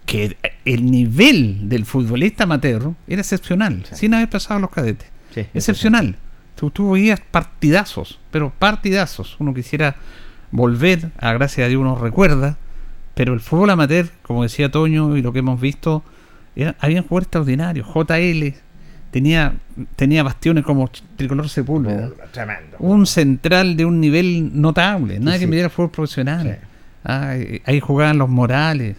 que el nivel del futbolista amateur era excepcional, sin haber pasado los cadetes. excepcional. Tú, tú veías partidazos, pero partidazos. Uno quisiera volver, a gracia a Dios uno recuerda, pero el fútbol amateur, como decía Toño y lo que hemos visto, era, habían jugadores extraordinarios. JL, tenía, tenía bastiones como Tricolor Sepúlveda. un central de un nivel notable. Nadie que me diera fútbol profesional. Ah, ahí jugaban los Morales.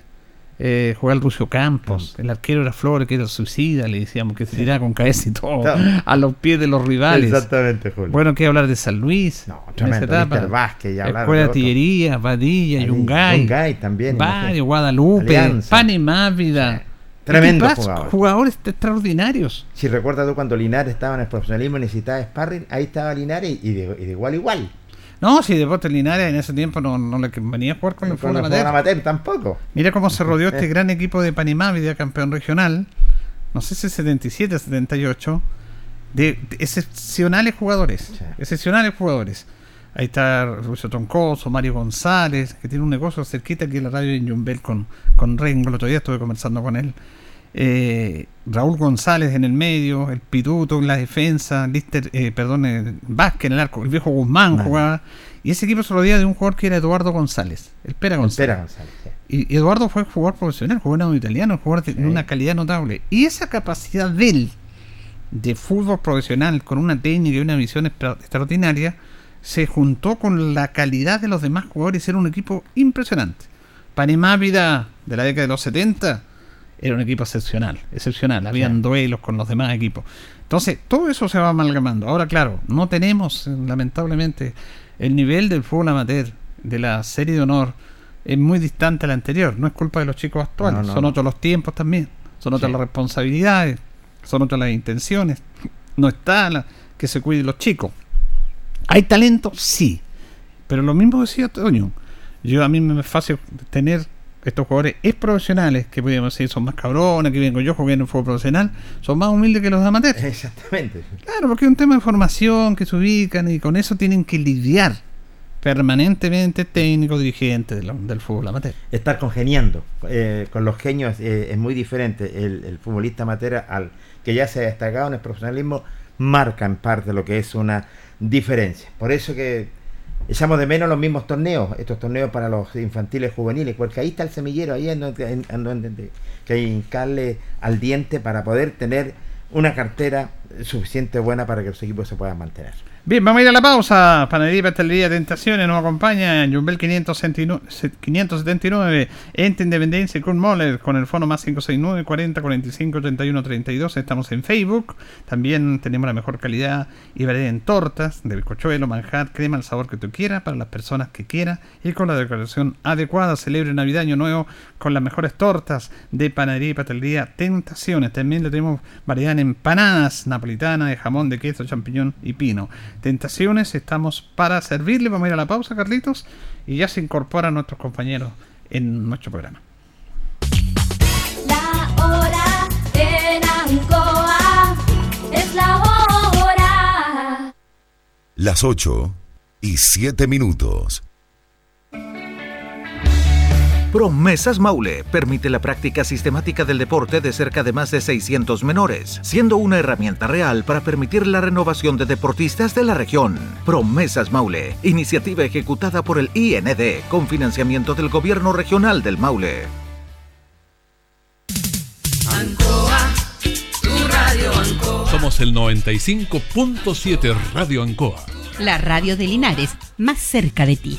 Eh, jugaba el Rucio Campos, el arquero era Flores, que era suicida, le decíamos que se tiraba con cabeza y todo, a los pies de los rivales.
Exactamente,
Julio. Bueno, que hablar de San Luis,
no, tremendo, Vázquez,
ya Escuela de Artillería, Vadilla, Yungay,
Yungay también,
varios, Guadalupe, Panimávida,
Tremendo
Equipazo,
jugador.
Jugadores extraordinarios.
Si recuerdas tú cuando Linares estaba en el profesionalismo y necesitaba sparring, ahí estaba Linares y de, y de igual a igual.
No, si Deportes Linares en ese tiempo no, no le venía a jugar con el
Con
fútbol
el
amateur.
fútbol amateur tampoco.
Mira cómo se rodeó este gran equipo de Panamá, campeón regional, no sé si 77, 78, de, de excepcionales jugadores.
Sí.
Excepcionales jugadores. Ahí está Lucio Troncoso, Mario González, que tiene un negocio cerquita aquí en la radio en Yumbel con, con Rengo, el otro día estuve conversando con él. Eh, Raúl González en el medio, el Pituto en la defensa, Lister, eh, perdón, eh, Vázquez en el arco, el viejo Guzmán
Vale.
jugaba. Y ese equipo se rodeaba de un jugador que era Eduardo González, el Pera González.
Espera, González. sí.
Y y Eduardo fue jugador profesional, jugador italiano, jugador de
Sí.
una calidad notable. Y esa capacidad de él, de fútbol profesional, con una técnica y una visión extra- extraordinaria, se juntó con la calidad de los demás jugadores y era un equipo impresionante. Panamá Vida de la década de los 70 era un equipo excepcional, excepcional. Habían
Sí.
duelos con los demás equipos. Entonces, todo eso se va amalgamando. Ahora, claro, no tenemos, lamentablemente, el nivel del fútbol amateur, de la serie de honor, es muy distante al anterior. No es culpa de los chicos actuales,
No, no,
son
no.
otros los tiempos también, son otras
Sí.
las responsabilidades, son otras las intenciones. No está la, que se cuiden los chicos. ¿Hay talento? Sí. Pero lo mismo decía Toño. Yo a mí me es fácil tener estos jugadores es profesionales, que podríamos decir son más cabrones, que vengo yo jugué en el fútbol profesional, son más humildes que los amateurs.
Exactamente.
Claro, porque es un tema de formación que se ubican y con eso tienen que lidiar permanentemente técnicos, dirigentes de lo- del fútbol amateur.
Estar congeniando eh, con los genios eh, es muy diferente. El, el futbolista amateur al que ya se ha destacado en el profesionalismo marca en parte lo que es una diferencia. Por eso que echamos de menos los mismos torneos, estos torneos para los infantiles juveniles, porque ahí está el semillero, ahí es donde, hay que hincarle al diente para poder tener una cartera suficiente buena para que los equipos se puedan mantener.
Bien, vamos a ir a la pausa. Panadería y Pastelería Tentaciones nos acompaña en Jumbel 579, 579 Ente Independencia y Kurt Moller con el fono más 569 40 45 31 32. Estamos en Facebook. También tenemos la mejor calidad y variedad en tortas de bizcochuelo, manjar, crema, el sabor que tú quieras para las personas que quieras y con la decoración adecuada. Celebre Navidad Año Nuevo con las mejores tortas de Panadería y Pastelería Tentaciones. También le tenemos variedad en empanadas napolitanas de jamón, de queso, champiñón y pino. Tentaciones, estamos para servirle. Vamos a ir a la pausa, Carlitos, y ya se incorporan nuestros compañeros en nuestro programa.
La hora en Ancoa es la hora.
Las 8 y 7 minutos.
Promesas Maule permite la práctica sistemática del deporte de cerca de más de 600 menores, siendo una herramienta real para permitir la renovación de deportistas de la región. Promesas Maule, iniciativa ejecutada por el IND con financiamiento del Gobierno Regional del Maule.
Somos el 95.7 Radio Ancoa.
La radio de Linares, más cerca de ti.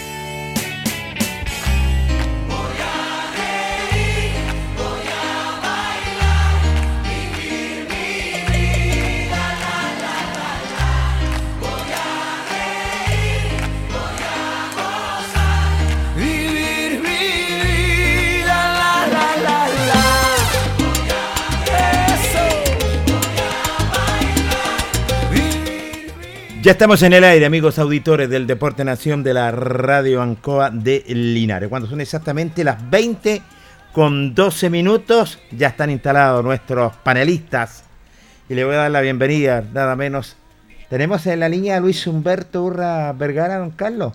Ya estamos en el aire, amigos auditores del Deporte Nación de la Radio Ancoa de Linares. Cuando son exactamente las 20 con 12 minutos, ya están instalados nuestros panelistas. Y le voy a dar la bienvenida, nada menos. Tenemos en la línea a Luis Humberto Urra Vergara, don Carlos.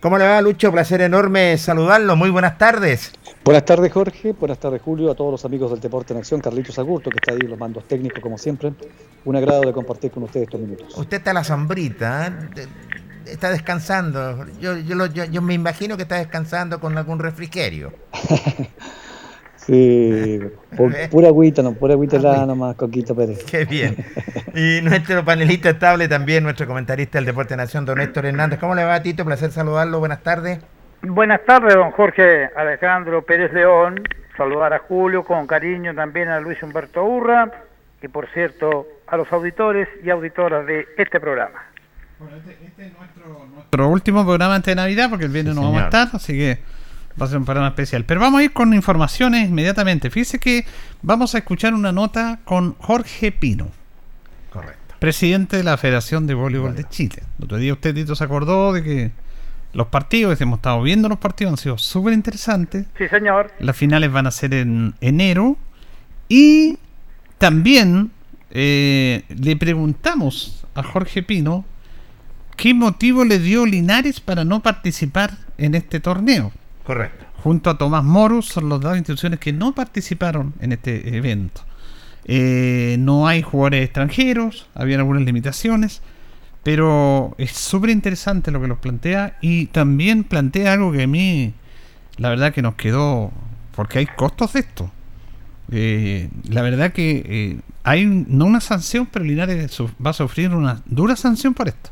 ¿Cómo le va, Lucho? Placer enorme saludarlo. Muy buenas tardes.
Buenas tardes, Jorge. Buenas tardes, Julio. A todos los amigos del Deporte en Acción. Carlitos Agurto, que está ahí en los mandos técnicos, como siempre. Un agrado de compartir con ustedes estos minutos.
Usted está a la sombrita, ¿eh? Está descansando. Yo, yo, yo- yo me imagino que está descansando con algún refrigerio.
Sí, por pura agüita, no, pura agüita helada nomás, Coquito Pérez.
Qué bien. Y nuestro panelista estable también, nuestro comentarista del Deporte Nación, don Héctor Hernández. ¿Cómo le va, Tito? Placer saludarlo. Buenas tardes.
Buenas tardes, don Jorge Alejandro Pérez León. Saludar a Julio con cariño también a Luis Humberto Urra y, por cierto, a los auditores y auditoras de este programa.
Nuestro último programa antes de Navidad, porque el viernes no vamos a estar, así que va a ser un programa especial. Pero vamos a ir con informaciones inmediatamente. Fíjese que vamos a escuchar una nota con Jorge Pino.
Correcto.
Presidente de la Federación de Voleibol de Chile. El otro día usted, Tito, se acordó de que los partidos, hemos estado viendo los partidos, han sido súper interesantes.
Sí, señor.
Las finales van a ser en enero. Y también eh, le preguntamos a Jorge Pino qué motivo le dio Linares para no participar en este torneo.
Correcto.
Junto a Tomás Morus son las dos instituciones que no participaron en este evento. Eh, no hay jugadores extranjeros, había algunas limitaciones, pero es súper interesante lo que nos plantea y también plantea algo que a mí, la verdad que nos quedó, porque hay costos de esto. Eh, la verdad que eh, hay no una sanción, pero Linares va a sufrir una dura sanción por esto.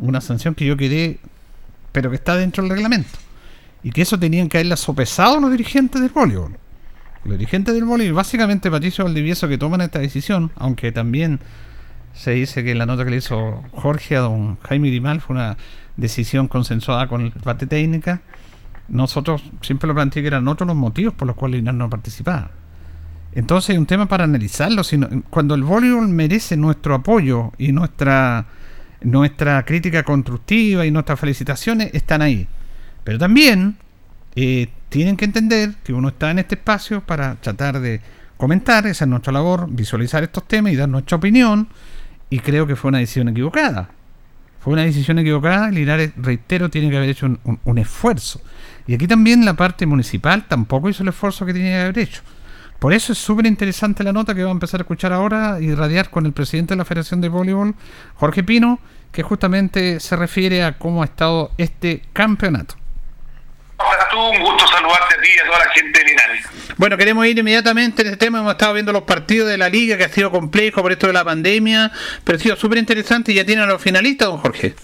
Una sanción que yo quedé, pero que está dentro del reglamento. Y que eso tenían que haberla sopesado los dirigentes del voleibol. Los dirigentes del voleibol, básicamente Patricio Valdivieso, que toman esta decisión, aunque también se dice que la nota que le hizo Jorge a don Jaime Grimal fue una decisión consensuada con el parte técnica. Nosotros siempre lo planteé que eran otros los motivos por los cuales Linares no participaba. Entonces hay un tema para analizarlo. Sino, cuando el voleibol merece nuestro apoyo y nuestra, nuestra crítica constructiva y nuestras felicitaciones, están ahí. Pero también eh, tienen que entender que uno está en este espacio para tratar de comentar, esa es nuestra labor, visualizar estos temas y dar nuestra opinión. Y creo que fue una decisión equivocada. Fue una decisión equivocada. Linares, reitero, tiene que haber hecho un, esfuerzo. Y aquí también la parte municipal tampoco hizo el esfuerzo que tenía que haber hecho. Por eso es súper interesante la nota que vamos a empezar a escuchar ahora y radiar con el presidente de la Federación de Voleibol, Jorge Pino, que justamente se refiere a cómo ha estado este campeonato.
Tú, un gusto saludarte a ti y a toda la gente de Linares.
Bueno, queremos ir inmediatamente en este tema. Hemos estado viendo los partidos de la liga, que ha sido complejo por esto de la pandemia, pero ha sido súper interesante y ya tienen a los finalistas, don Jorge.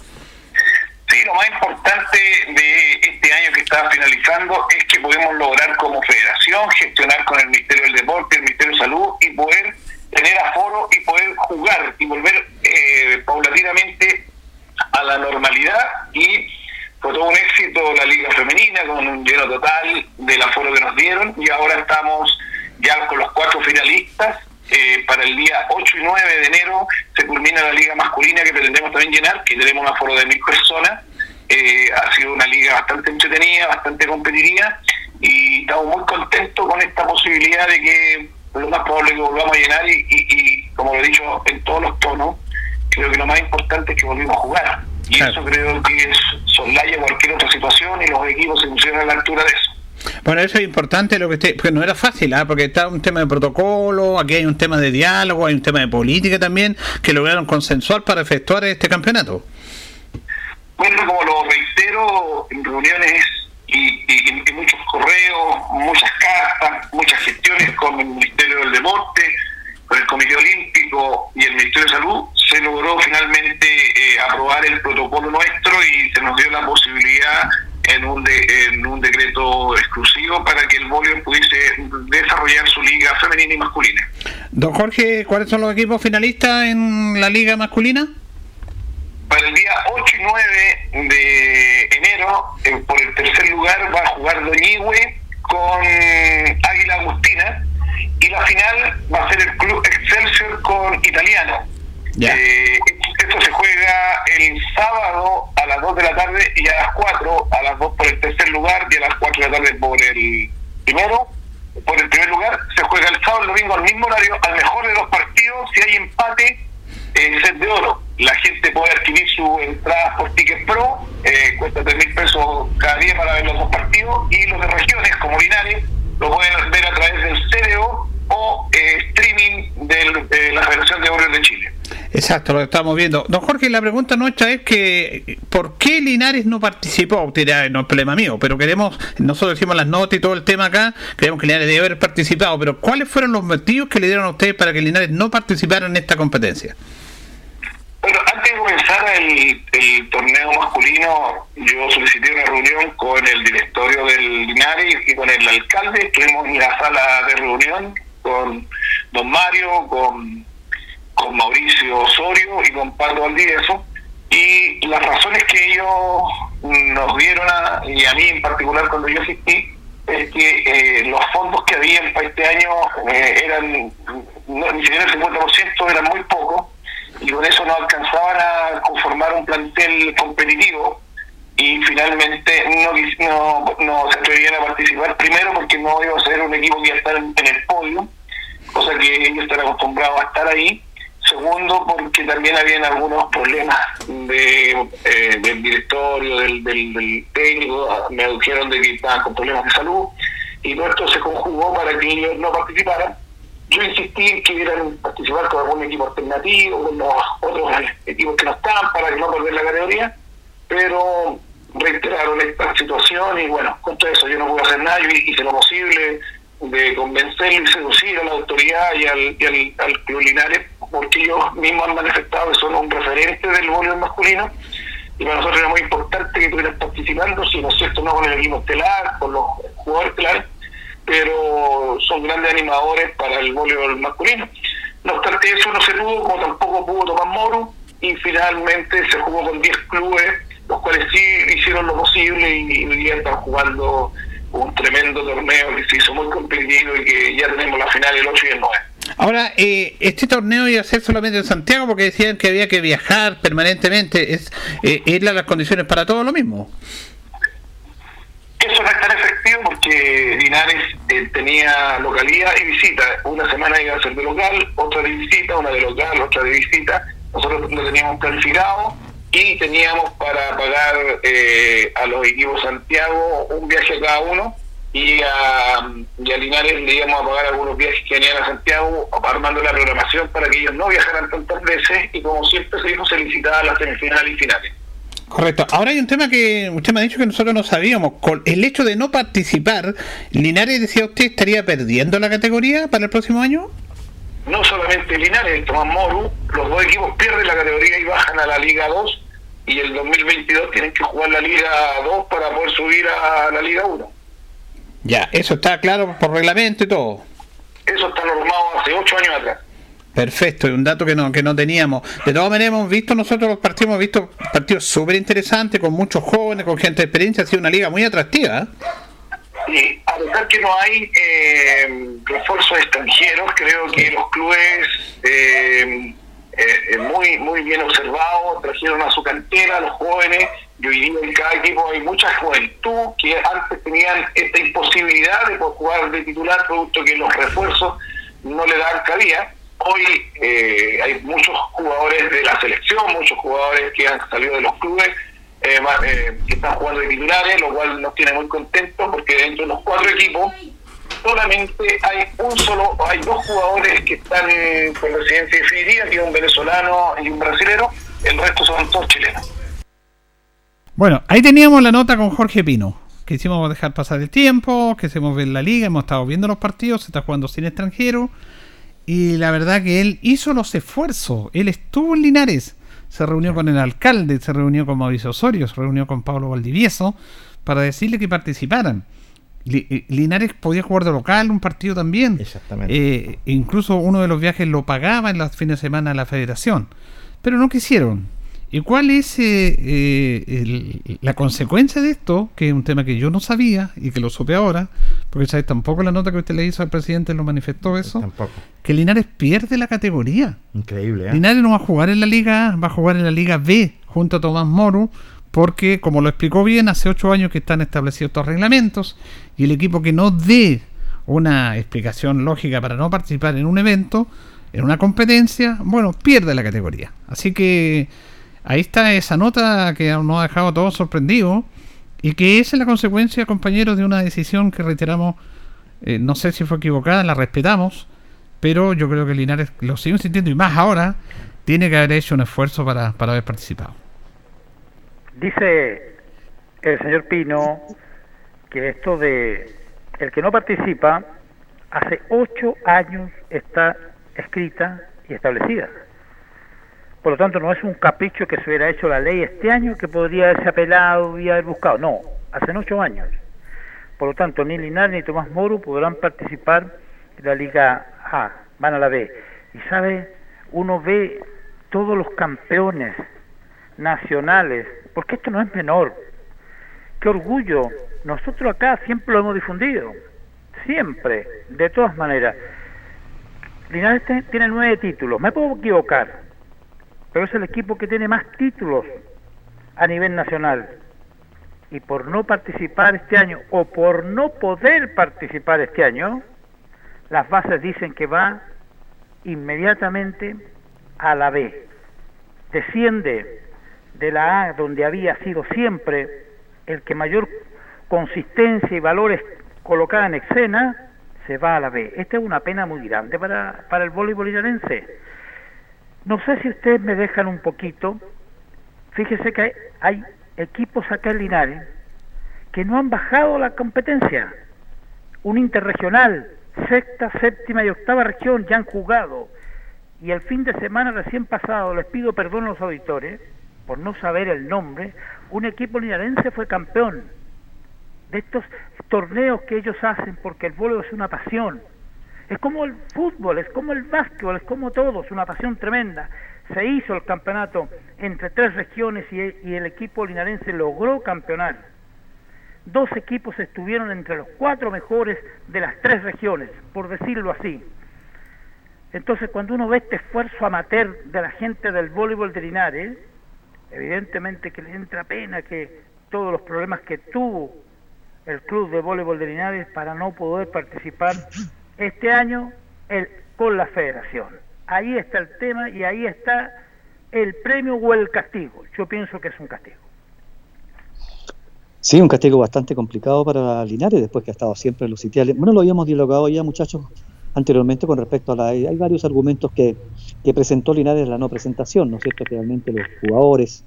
Sí, lo más importante de este año que está finalizando es que podemos lograr como federación gestionar con el Ministerio del Deporte, el Ministerio de Salud y poder tener aforo y poder jugar y volver eh, paulatinamente a la normalidad y fue todo un éxito la liga femenina con un lleno total del aforo que nos dieron y ahora estamos ya con los cuatro finalistas eh, para el día 8 y 9 de enero se culmina la liga masculina que pretendemos también llenar, que tenemos un aforo de mil personas. Eh, ha sido una liga bastante entretenida, bastante competitiva y estamos muy contentos con esta posibilidad de que lo más probable es que volvamos a llenar y, y- y, como lo he dicho en todos los tonos, creo que lo más importante es que volvimos a jugar. Y eso creo que es soslaya cualquier otra situación y los equipos se pusieron a la altura de eso.
Bueno, eso es importante lo que usted, porque no era fácil, ¿ah? porque está un tema de protocolo, aquí hay un tema de diálogo, hay un tema de política también, que lograron consensuar para efectuar este campeonato.
Bueno, como lo reitero en reuniones y, y- y muchos correos, muchas cartas, muchas gestiones con el Ministerio del Deporte, con el Comité Olímpico y el Ministerio de Salud, se logró finalmente eh, aprobar el protocolo nuestro y se nos dio la posibilidad en un, de- en un decreto exclusivo para que el voleibol pudiese desarrollar su liga femenina y masculina.
Don Jorge, ¿cuáles son los equipos finalistas en la liga masculina?
Para el día 8 y 9 de enero, eh, por el tercer lugar va a jugar Doñigüe con Águila Agustina y la final va a ser el Club Excelsior con Italiano. Eh, esto se juega el sábado a las 2 de la tarde y a las 4, a las 2 por el tercer lugar y a las 4 de la tarde por el primero. Por el primer lugar se juega el sábado y el domingo al mismo horario, al mejor de los partidos, si hay empate, eh, set de oro. La gente puede adquirir su entrada por Ticket Pro, eh, cuesta 3 mil pesos cada día para ver los dos partidos, y los de regiones como Linares lo pueden ver a través del CDO o eh, streaming de la Federación de Voleibol de Chile.
Exacto, lo estamos viendo. Don Jorge, la pregunta nuestra es que ¿por qué Linares no participó? Usted no es problema mío, pero queremos, nosotros decimos las notas y todo el tema acá, creemos que Linares debe haber participado, pero ¿cuáles fueron los motivos que le dieron a ustedes para que Linares no participara en esta competencia?
Bueno, antes de comenzar el, torneo masculino, yo solicité una reunión con el directorio del Linares y con el alcalde. Estuvimos en la sala de reunión con don Mario, con, con Mauricio Osorio y con Pablo Valdivieso. Y las razones que ellos nos dieron, a, y a mí en particular cuando yo asistí, es que eh, los fondos que habían para este año eh, eran, no, ni siquiera el 50%, eran muy pocos y con eso no alcanzaban a conformar un plantel competitivo y finalmente no, no, no se atrevían a participar primero porque no iba a ser un equipo que iba a estar en, el podio, cosa que ellos están acostumbrados a estar ahí. Segundo, porque también habían algunos problemas de, eh, del directorio, del, del, del técnico, me dijeron de que estaban con problemas de salud y todo esto se conjugó para que ellos no participaran yo insistí en que debieran participar con algún equipo alternativo, con los otros equipos que no están, para que no perder la categoría, pero reiteraron esta situación y bueno, contra eso yo no puedo hacer nada, yo hice lo posible de convencer y seducir a la autoridad y al, y al, al porque ellos mismos han manifestado que son un referente del voleibol masculino y para nosotros era muy importante que estuvieran participando, si no es cierto, no con el equipo estelar, con los jugadores estelares, pero son grandes animadores para el voleibol masculino. No obstante eso no se pudo, como tampoco pudo Tomás Moro, y finalmente se jugó con 10 clubes, los cuales sí hicieron lo posible y hoy día están jugando un tremendo torneo que se hizo muy competitivo y que ya tenemos la final el 8 y el 9.
Ahora, eh, este torneo iba a ser solamente en Santiago porque decían que había que viajar permanentemente. ¿Es, eh, ¿es las condiciones para todo lo mismo?
Eso no es tan efectivo porque Linares eh, tenía localidad y visita. Una semana iba a ser de local, otra de visita, una de local, otra de visita. Nosotros lo teníamos planificado y teníamos para pagar eh, a los equipos Santiago un viaje a cada uno y a, y a Linares le íbamos a pagar algunos viajes que venían a Santiago armando la programación para que ellos no viajaran tantas veces y como siempre se dijo se las semifinales y finales.
Correcto. Ahora hay un tema que usted me ha dicho que nosotros no sabíamos. Con el hecho de no participar, Linares, decía usted, estaría perdiendo la categoría para el próximo año.
No solamente Linares, el Tomás Moru, los dos equipos pierden la categoría y bajan a la Liga 2 y el 2022 tienen que jugar la Liga 2 para poder subir a la Liga 1.
Ya, eso está claro por reglamento y todo.
Eso está normado hace 8 años atrás.
Perfecto, y un dato que no, que no teníamos. De todas maneras, hemos visto nosotros los partidos, hemos visto partidos súper interesantes, con muchos jóvenes, con gente de experiencia, ha sido una liga muy atractiva. ¿eh?
Sí, a pesar que no hay eh, refuerzos extranjeros, creo que los clubes eh, eh, muy muy bien observados trajeron a su cantera, a los jóvenes, y hoy día en cada equipo hay mucha juventud que antes tenían esta imposibilidad de poder jugar de titular, producto que los refuerzos no le dan cabida hoy eh, hay muchos jugadores de la selección, muchos jugadores que han salido de los clubes, eh, eh, que están jugando de titulares, lo cual nos tiene muy contentos porque dentro de los cuatro equipos solamente hay un solo, hay dos jugadores que están con residencia definitiva, que es un venezolano y un brasilero, el resto son todos chilenos.
Bueno, ahí teníamos la nota con Jorge Pino. Que hicimos dejar pasar el tiempo, que hicimos ver la liga, hemos estado viendo los partidos, se está jugando sin extranjero. Y la verdad que él hizo los esfuerzos. Él estuvo en Linares. Se reunió con el alcalde, se reunió con Mauricio Osorio, se reunió con Pablo Valdivieso para decirle que participaran. Eh, Linares podía jugar de local un partido también.
Exactamente.
Eh, incluso uno de los viajes lo pagaba en los fines de semana la federación. Pero no quisieron. ¿Y cuál es eh, eh, la consecuencia de esto? Que es un tema que yo no sabía y que lo supe ahora, porque ¿sabes? tampoco la nota que usted le hizo al presidente lo manifestó eso.
Tampoco.
Que Linares pierde la categoría.
Increíble, ¿eh?
Linares no va a jugar en la Liga A, va a jugar en la Liga B junto a Tomás Moro, porque, como lo explicó bien, hace ocho años que están establecidos estos reglamentos y el equipo que no dé una explicación lógica para no participar en un evento, en una competencia, bueno, pierde la categoría. Así que Ahí está esa nota que nos ha dejado a todos sorprendidos y que es la consecuencia, compañeros, de una decisión que reiteramos, eh, no sé si fue equivocada, la respetamos, pero yo creo que Linares lo sigue sintiendo y más ahora tiene que haber hecho un esfuerzo para, para haber participado.
Dice el señor Pino que esto de el que no participa hace ocho años está escrita y establecida. Por lo tanto, no es un capricho que se hubiera hecho la ley este año que podría haberse apelado y haber buscado. No, hace ocho años. Por lo tanto, ni Linares ni Tomás Moro podrán participar de la Liga A, van a la B. Y sabe, uno ve todos los campeones nacionales, porque esto no es menor. Qué orgullo. Nosotros acá siempre lo hemos difundido. Siempre, de todas maneras. Linares tiene nueve títulos. Me puedo equivocar, pero es el equipo que tiene más títulos a nivel nacional. Y por no participar este año o por no poder participar este año, las bases dicen que va inmediatamente a la B. Desciende de la A, donde había sido siempre el que mayor consistencia y valores colocaba en escena, se va a la B. Esta es una pena muy grande para, para el voleibol no sé si ustedes me dejan un poquito. Fíjese que hay, equipos acá en Linares que no han bajado la competencia. Un interregional, sexta, séptima y octava región ya han jugado. Y el fin de semana recién pasado, les pido perdón a los auditores por no saber el nombre, un equipo linarense fue campeón de estos torneos que ellos hacen porque el vuelo es una pasión Es como el fútbol, es como el básquetbol, es como todo, es una pasión tremenda. Se hizo el campeonato entre tres regiones y, y el equipo linarense logró campeonar. Dos equipos estuvieron entre los cuatro mejores de las tres regiones, por decirlo así. Entonces, cuando uno ve este esfuerzo amateur de la gente del voleibol de Linares, evidentemente que le entra pena que todos los problemas que tuvo el club de voleibol de Linares para no poder participar este año el, con la federación. Ahí está el tema y ahí está el premio o el castigo. Yo pienso que es un castigo.
Sí, un castigo bastante complicado para Linares después que ha estado siempre en los sitiales. Bueno, lo habíamos dialogado ya, muchachos, anteriormente con respecto a la... Hay varios argumentos que, que presentó Linares en la no presentación, ¿no es cierto? Realmente los jugadores,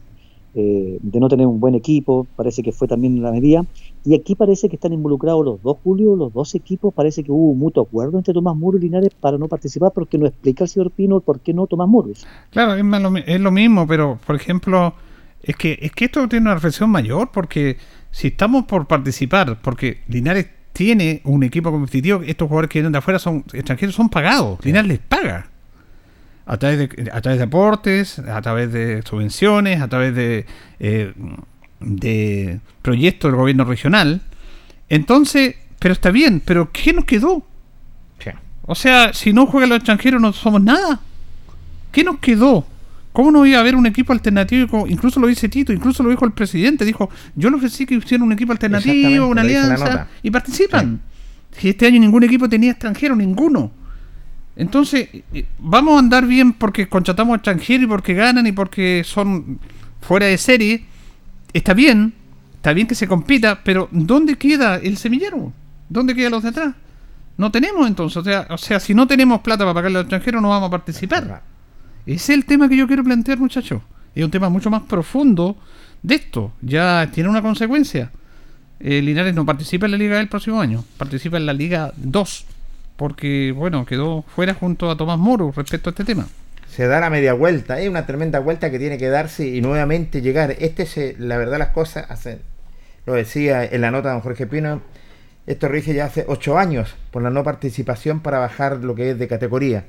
eh, de no tener un buen equipo, parece que fue también la medida. Y aquí parece que están involucrados los dos, Julio, los dos equipos, parece que hubo un mutuo acuerdo entre Tomás Muro y Linares para no participar, porque no explica el señor Pino por qué no Tomás Muro.
Claro, es, malo, es lo mismo, pero por ejemplo, es que, es que esto tiene una reflexión mayor, porque si estamos por participar, porque Linares tiene un equipo competitivo, estos jugadores que vienen de afuera son extranjeros, son pagados, Linares les paga a través de, a través de aportes, a través de subvenciones, a través de, eh, de proyectos del gobierno regional. Entonces, pero está bien, pero ¿qué nos quedó? O sea, si no juegan los extranjeros no somos nada. ¿Qué nos quedó? ¿Cómo no iba a haber un equipo alternativo? Incluso lo dice Tito, incluso lo dijo el presidente. Dijo, yo le ofrecí que hicieran un equipo alternativo, una alianza, y participan. Si este año ningún equipo tenía extranjero, ninguno. Entonces, eh, vamos a andar bien porque contratamos extranjeros y porque ganan y porque son fuera de serie. Está bien, está bien que se compita, pero ¿dónde queda el semillero? ¿Dónde quedan los de atrás? No tenemos entonces, o sea, o sea, si no tenemos plata para pagarle a los extranjeros, no vamos a participar. Ese es el tema que yo quiero plantear, muchachos. Es un tema mucho más profundo de esto. Ya tiene una consecuencia. Eh, Linares no participa en la Liga del próximo año, participa en la Liga 2 porque, bueno, quedó fuera junto a Tomás Moro respecto a este tema.
Se da la media vuelta, es una tremenda vuelta que tiene que darse y nuevamente llegar. Este es, la verdad, las cosas, hace, lo decía en la nota don Jorge Pino, esto rige ya hace ocho años por la no participación para bajar lo que es de categoría.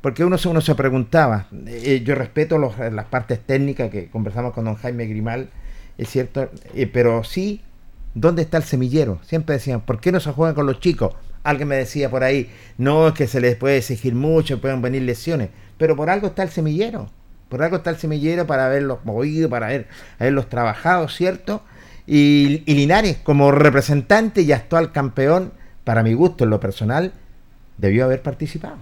Porque uno, uno se preguntaba, eh, yo respeto las partes técnicas que conversamos con don Jaime Grimal, es cierto, eh, pero sí, ¿dónde está el semillero? Siempre decían, ¿por qué no se juega con los chicos? Alguien me decía por ahí, no es que se les puede exigir mucho, pueden venir lesiones, pero por algo está el semillero, por algo está el semillero para haberlos movido, para haber, haberlos trabajado, ¿cierto? Y, y, Linares, como representante y actual campeón, para mi gusto en lo personal, debió haber participado.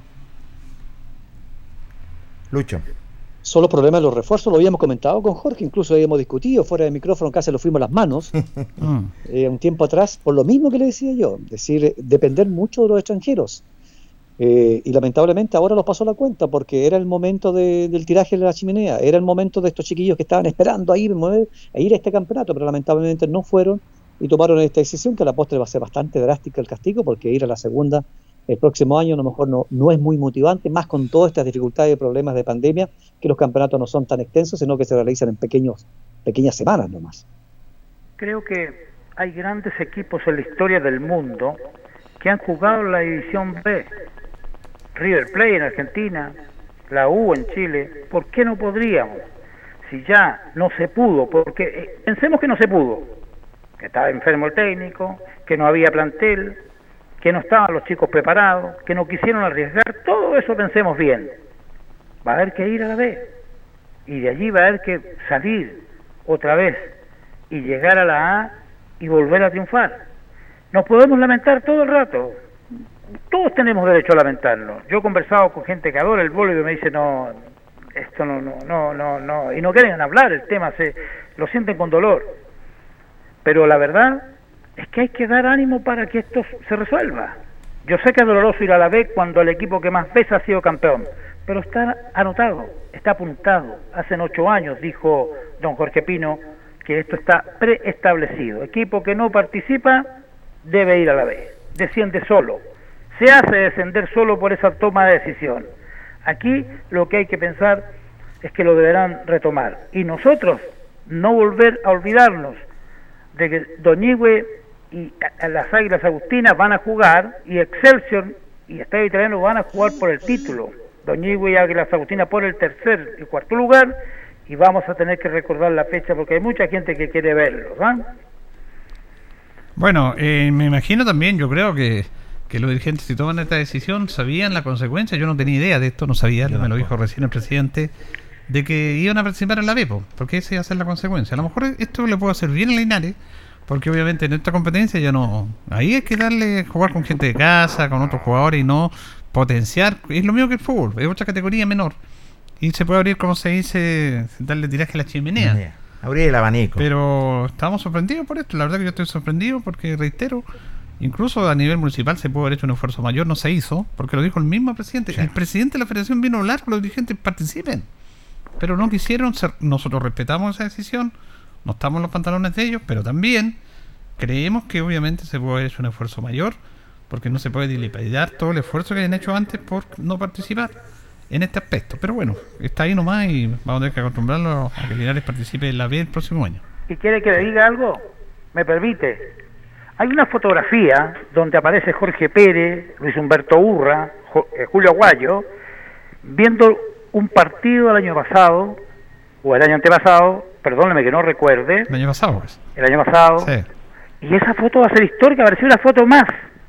Lucho.
Solo problema de los refuerzos, lo habíamos comentado con Jorge, incluso habíamos discutido fuera del micrófono, casi lo fuimos las manos, eh, un tiempo atrás, por lo mismo que le decía yo, decir, depender mucho de los extranjeros. Eh, y lamentablemente ahora los pasó la cuenta porque era el momento de, del tiraje de la chimenea, era el momento de estos chiquillos que estaban esperando a ir, a ir a este campeonato, pero lamentablemente no fueron y tomaron esta decisión que a la postre va a ser bastante drástica el castigo porque ir a la segunda el próximo año a lo mejor no, no es muy motivante, más con todas estas dificultades y problemas de pandemia, que los campeonatos no son tan extensos, sino que se realizan en pequeños, pequeñas semanas nomás.
Creo que hay grandes equipos en la historia del mundo que han jugado la división B. River Plate en Argentina, la U en Chile, ¿por qué no podríamos? Si ya no se pudo, porque eh, pensemos que no se pudo, que estaba enfermo el técnico, que no había plantel, que no estaban los chicos preparados, que no quisieron arriesgar, todo eso pensemos bien. Va a haber que ir a la B y de allí va a haber que salir otra vez y llegar a la A y volver a triunfar. Nos podemos lamentar todo el rato, todos tenemos derecho a lamentarnos. Yo he conversado con gente que adora el voleibol y me dice no, esto no, no, no, no, no, y no quieren hablar el tema, se lo sienten con dolor. Pero la verdad es que hay que dar ánimo para que esto se resuelva. Yo sé que es doloroso ir a la B cuando el equipo que más pesa ha sido campeón, pero está anotado, está apuntado. Hace ocho años dijo don Jorge Pino que esto está preestablecido. Equipo que no participa debe ir a la B, desciende solo. Se hace descender solo por esa toma de decisión. Aquí lo que hay que pensar es que lo deberán retomar. Y nosotros no volver a olvidarnos de que Doñigüe y las Águilas Agustinas van a jugar y Excelsior y Estadio Italiano van a jugar por el título. Doñigo y Águilas Agustina por el tercer y cuarto lugar y vamos a tener que recordar la fecha porque hay mucha gente que quiere verlo. ¿ah?
Bueno, eh, me imagino también, yo creo que, que los dirigentes si toman esta decisión sabían la consecuencia, yo no tenía idea de esto, no sabía, me lo dijo recién el presidente, de que iban a participar en la BEPO, porque esa iba a ser la consecuencia. A lo mejor esto le puede hacer bien a Linares, porque obviamente en esta competencia ya no... Ahí hay que darle, jugar con gente de casa, con otros jugadores y no potenciar. Es lo mismo que el fútbol, es otra categoría menor. Y se puede abrir, como se dice, darle tiraje a la chimenea.
Abrir el abanico.
Pero estamos sorprendidos por esto. La verdad que yo estoy sorprendido porque, reitero, incluso a nivel municipal se puede haber hecho un esfuerzo mayor, no se hizo, porque lo dijo el mismo presidente. El presidente de la federación vino a hablar con los dirigentes, participen. Pero no quisieron, ser, nosotros respetamos esa decisión, no estamos en los pantalones de ellos, pero también creemos que obviamente se puede haber hecho un esfuerzo mayor, porque no se puede dilapidar todo el esfuerzo que han hecho antes por no participar en este aspecto. Pero bueno, está ahí nomás y vamos a tener que acostumbrarlo a que Linares participe en la B el próximo año.
¿Y quiere que le diga algo? ¿Me permite? Hay una fotografía donde aparece Jorge Pérez, Luis Humberto Urra, eh, Julio Aguayo, viendo un partido el año pasado, o el año antepasado, perdóneme que no recuerde,
El año pasado, pues.
el año pasado,
Sí.
y esa foto va a ser histórica, va a ser una foto más.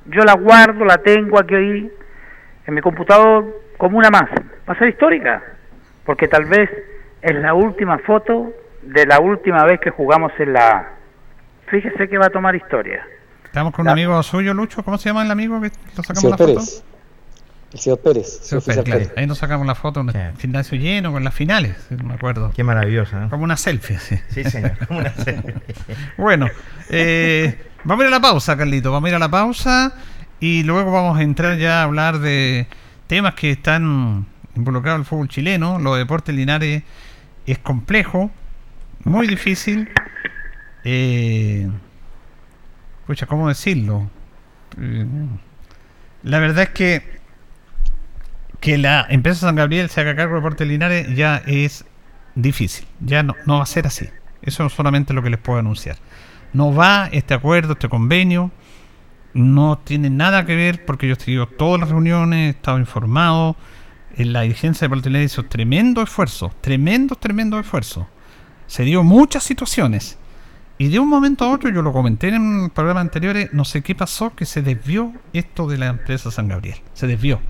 Yo la guardo, la tengo aquí en mi computador como una más. Va a ser histórica, porque tal vez es la última foto de la última vez que jugamos en la A. Fíjese que va a tomar historia.
Estamos con un amigo suyo, Lucho. ¿Cómo se llama el amigo que lo sacamos la foto?
Pérez. El señor Pérez.
Señor
señor
Pérez, claro.
Pérez.
Ahí nos sacamos la foto en el gimnasio lleno con las finales, si no me acuerdo.
Qué maravillosa.
Como una selfie, sí.
Sí, señor, como una selfie.
bueno, eh, vamos a ir a la pausa, Carlito. Vamos a ir a la pausa y luego vamos a entrar ya a hablar de temas que están involucrados en el fútbol chileno. Los deportes linares es complejo, muy difícil. Eh, pucha, ¿cómo decirlo? Eh, la verdad es que que la empresa San Gabriel se haga cargo de Deportes Linares ya es difícil. Ya no, no va a ser así. Eso es solamente lo que les puedo anunciar. No va este acuerdo, este convenio. No tiene nada que ver porque yo he tenido todas las reuniones, he estado informado. En la dirigencia de Deportes Linares hizo tremendo esfuerzo, tremendo, tremendo esfuerzo. Se dio muchas situaciones. Y de un momento a otro, yo lo comenté en programas anteriores, no sé qué pasó, que se desvió esto de la empresa San Gabriel. Se desvió.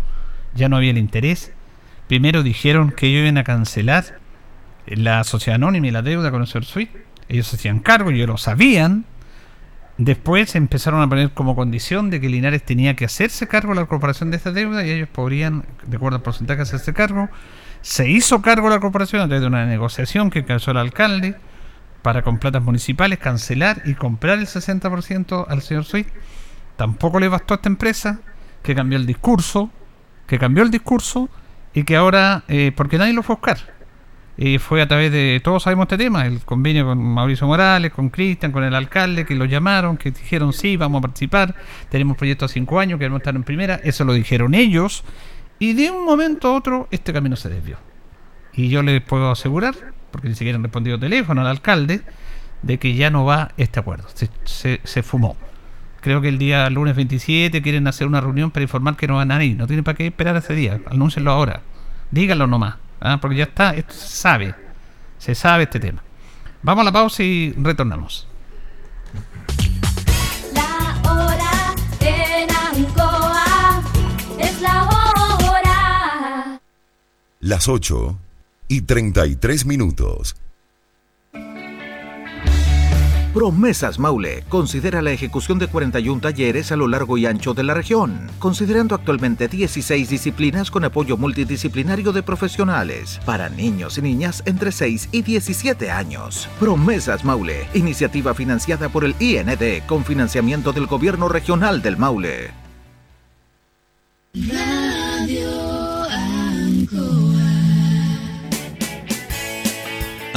Ya no había el interés. Primero dijeron que ellos iban a cancelar la sociedad anónima y la deuda con el señor Suite. Ellos se hacían cargo, ellos lo sabían. Después empezaron a poner como condición de que Linares tenía que hacerse cargo de la corporación de esta deuda y ellos podrían, de acuerdo al porcentaje, hacerse cargo. Se hizo cargo la corporación a través de una negociación que encabezó el alcalde para con platas municipales cancelar y comprar el 60% al señor Suite. Tampoco le bastó a esta empresa que cambió el discurso, que cambió el discurso y que ahora, eh, porque nadie lo fue a buscar, y fue a través de, todos sabemos este tema, el convenio con Mauricio Morales, con Cristian, con el alcalde, que lo llamaron, que dijeron sí, vamos a participar, tenemos proyectos a cinco años, queremos estar en primera, eso lo dijeron ellos, y de un momento a otro este camino se desvió. Y yo les puedo asegurar, porque ni siquiera han respondido teléfono al alcalde, de que ya no va este acuerdo, se, se, se fumó. Creo que el día lunes 27 quieren hacer una reunión para informar que no van a ir. No tienen para qué esperar ese día. Anúncienlo ahora. Díganlo nomás. ¿ah? Porque ya está, esto se sabe. Se sabe este tema. Vamos a la pausa y retornamos.
La hora en Ancoa es la hora.
Las 8 y 33 minutos.
Promesas Maule considera la ejecución de 41 talleres a lo largo y ancho de la región, considerando actualmente 16 disciplinas con apoyo multidisciplinario de profesionales para niños y niñas entre 6 y 17 años. Promesas Maule, iniciativa financiada por el IND con financiamiento del Gobierno Regional del Maule.
Radio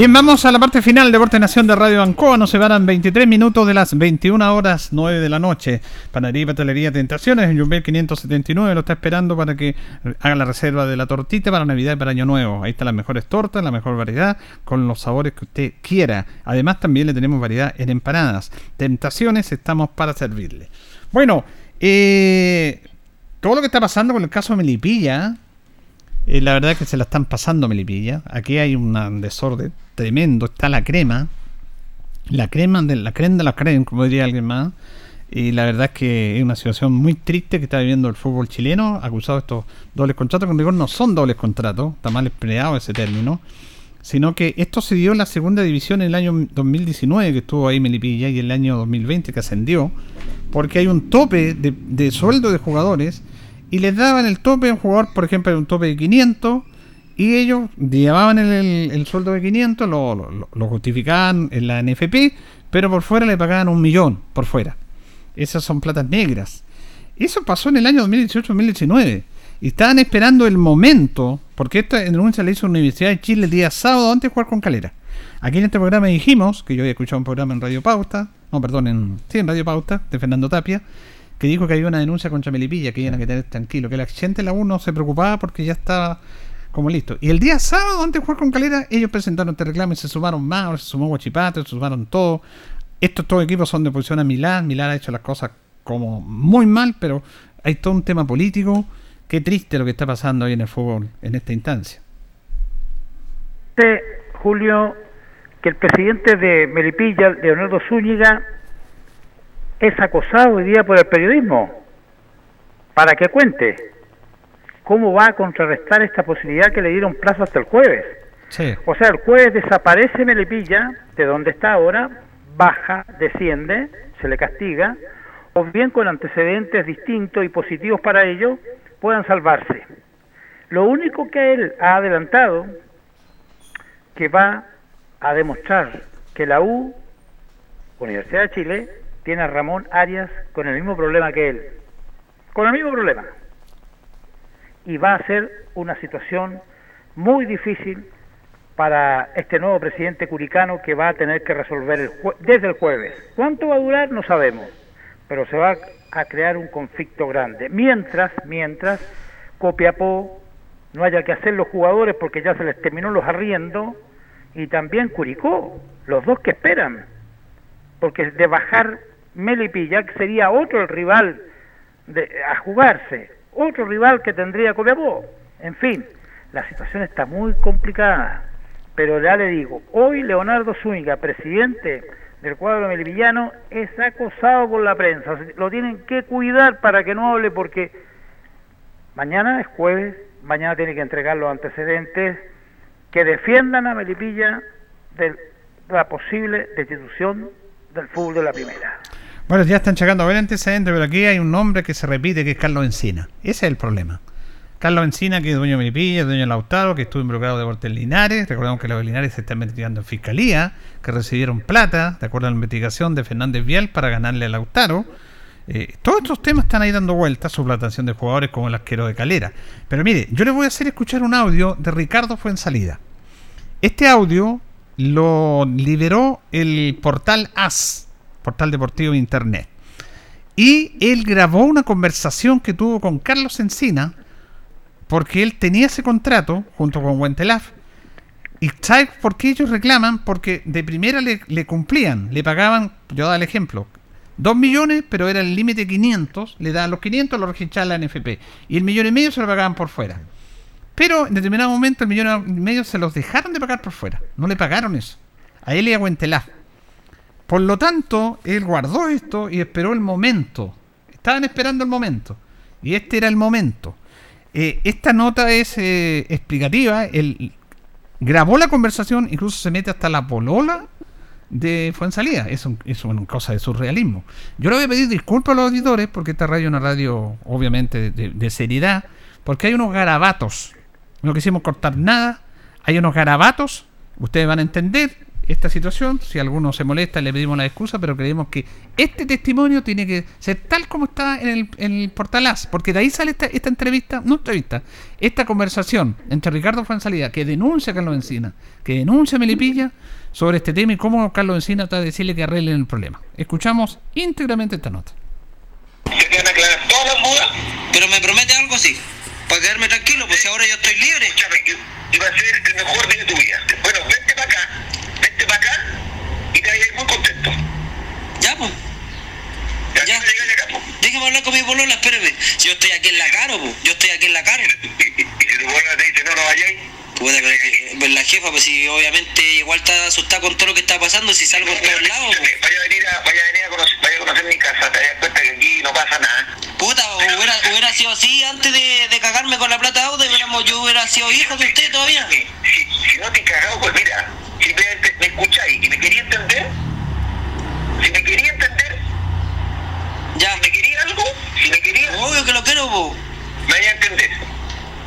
Bien, vamos a la parte final de Deporte Nación de Radio Ancoa. Nos separan 23 minutos de las 21 horas 9 de la noche. Panadería y Patelería Tentaciones en Jumbel 579 lo está esperando para que haga la reserva de la tortita para Navidad y para Año Nuevo. Ahí están las mejores tortas, la mejor variedad, con los sabores que usted quiera. Además, también le tenemos variedad en empanadas. Tentaciones, estamos para servirle. Bueno, eh, todo lo que está pasando con el caso de Melipilla. La verdad es que se la están pasando Melipilla. Aquí hay un desorden tremendo. Está la crema. La crema de la crema de la crema, como diría alguien más. Y la verdad es que es una situación muy triste que está viviendo el fútbol chileno, acusado de estos dobles contratos, que en rigor no son dobles contratos, está mal empleado ese término, sino que esto se dio en la segunda división en el año 2019, que estuvo ahí Melipilla, y el año 2020 que ascendió, porque hay un tope de sueldo de jugadores, y les daban el tope un jugador, por ejemplo, un tope de 500, y ellos llevaban el, el- el sueldo de 500, lo, lo- justificaban en la NFP, pero por fuera le pagaban un millón, por fuera. Esas son platas negras. Eso pasó en el año 2018-2019. Y estaban esperando el momento, porque esta denuncia le hizo la Universidad de Chile el día sábado antes de jugar con Calera. Aquí en este programa dijimos, que yo había escuchado un programa en Radio Pauta, no, perdón, en, sí, en Radio Pauta, de Fernando Tapia, que dijo que había una denuncia contra Melipilla, que iban a tener tranquilo, que la gente de la U no se preocupaba porque ya estaba como listo. Y el día sábado, antes de jugar con Calera, ellos presentaron este reclamo y se sumaron más, se sumó Guachipato, se sumaron todo. Estos dos equipos son de posición a Milán, Milán ha hecho las cosas como muy mal, pero hay todo un tema político. Qué triste lo que está pasando hoy en el fútbol en esta instancia.
Julio, que el presidente de Melipilla, Leonardo Zúñiga, es acosado hoy día por el periodismo. Para que cuente cómo va a contrarrestar esta posibilidad que le dieron plazo hasta el jueves.
Sí.
O sea, el jueves desaparece Melipilla, de donde está ahora, baja, desciende, se le castiga, o bien con antecedentes distintos y positivos para ello, puedan salvarse. Lo único que él ha adelantado, que va a demostrar que la U, Universidad de Chile, tiene a Ramón Arias con el mismo problema que él. Con el mismo problema. Y va a ser una situación muy difícil para este nuevo presidente curicano que va a tener que resolver el desde el jueves. ¿Cuánto va a durar? No sabemos, pero se va a crear un conflicto grande. Mientras, mientras Copiapó no haya que hacer los jugadores porque ya se les terminó los arriendos y también Curicó, los dos que esperan, porque de bajar Melipilla que sería otro el rival de, a jugarse, otro rival que tendría Copiapó. En fin, la situación está muy complicada, pero ya le digo, hoy Leonardo Zúñiga, presidente del cuadro melipillano, es acosado por la prensa, lo tienen que cuidar para que no hable porque mañana es jueves, mañana tiene que entregar los antecedentes que defiendan a Melipilla de la posible destitución del fútbol de la primera.
Bueno, ya están checando a ver antecedentes, pero aquí hay un nombre que se repite que es Carlos Encina. Ese es el problema. Carlos Encina, que es dueño de Melipilla, dueño de Lautaro, que estuvo involucrado de Deportes Linares. Recordamos que los Linares se están investigando en fiscalía, que recibieron plata, de acuerdo a la investigación de Fernández Vial, para ganarle a Lautaro. Eh, todos estos temas están ahí dando vueltas, suplantación de jugadores como el asquero de Calera. Pero mire, yo le voy a hacer escuchar un audio de Ricardo Fuensalida. Este audio lo liberó el portal AS, portal deportivo de internet. Y él grabó una conversación que tuvo con Carlos Encina, porque él tenía ese contrato junto con Wentelaf. ¿Y sabes por qué ellos reclaman? Porque de primera le, le cumplían, le pagaban, yo da el ejemplo, 2 millones, pero era el límite 500, le daban los 500, lo registraban la NFP. Y el millón y medio se lo pagaban por fuera. Pero en determinado momento el millón y medio se los dejaron de pagar por fuera. No le pagaron eso. A él y a Wentelaf. Por lo tanto, él guardó esto y esperó el momento. Estaban esperando el momento. Y este era el momento. Eh, esta nota es eh, explicativa. Él grabó la conversación, incluso se mete hasta la polola de Fuensalida. Es, un, es una cosa de surrealismo. Yo le voy a pedir disculpas a los auditores, porque esta radio es una radio, obviamente, de, de seriedad, porque hay unos garabatos. No quisimos cortar nada. Hay unos garabatos. Ustedes van a entender esta situación. Si alguno se molesta, le pedimos la excusa, pero creemos que este testimonio tiene que ser tal como está en el, en el portal AS, porque de ahí sale esta, esta entrevista, no entrevista, esta conversación entre Ricardo Fuensalida, que denuncia a Carlos Encina, que denuncia a Melipilla sobre este tema y cómo Carlos Encina está a decirle que arreglen el problema. Escuchamos íntegramente esta nota.
Pero me promete algo así, para quedarme tranquilo, pues si ahora yo estoy libre.
Y va a ser el mejor día de tu vida. Bueno, para acá y te ir muy contento.
Ya, pues. Ya. Déjame hablar con mi bolola, espérame. Si yo estoy aquí en la caro, pues. Yo estoy aquí en la caro.
Y si tu bolola te dice no, no vayáis.
Puta, pues la jefa, pues si obviamente igual está asustada con todo lo que está pasando, si salgo en todos lados. pues.
Vaya a venir a, vaya a, venir a conocer, vaya a conocer mi casa, te das cuenta que aquí no pasa nada.
Puta, hubiera, hubiera sido así antes de, de cagarme con la plata de hubiéramos- yo hubiera sido hijo de usted todavía.
Si, si no te he cagado, pues mira, simplemente me escucháis y me quería entender, si me quería entender,
ya.
si me quería algo, si me quería...
Obvio que lo quiero, po.
Me vaya a entender.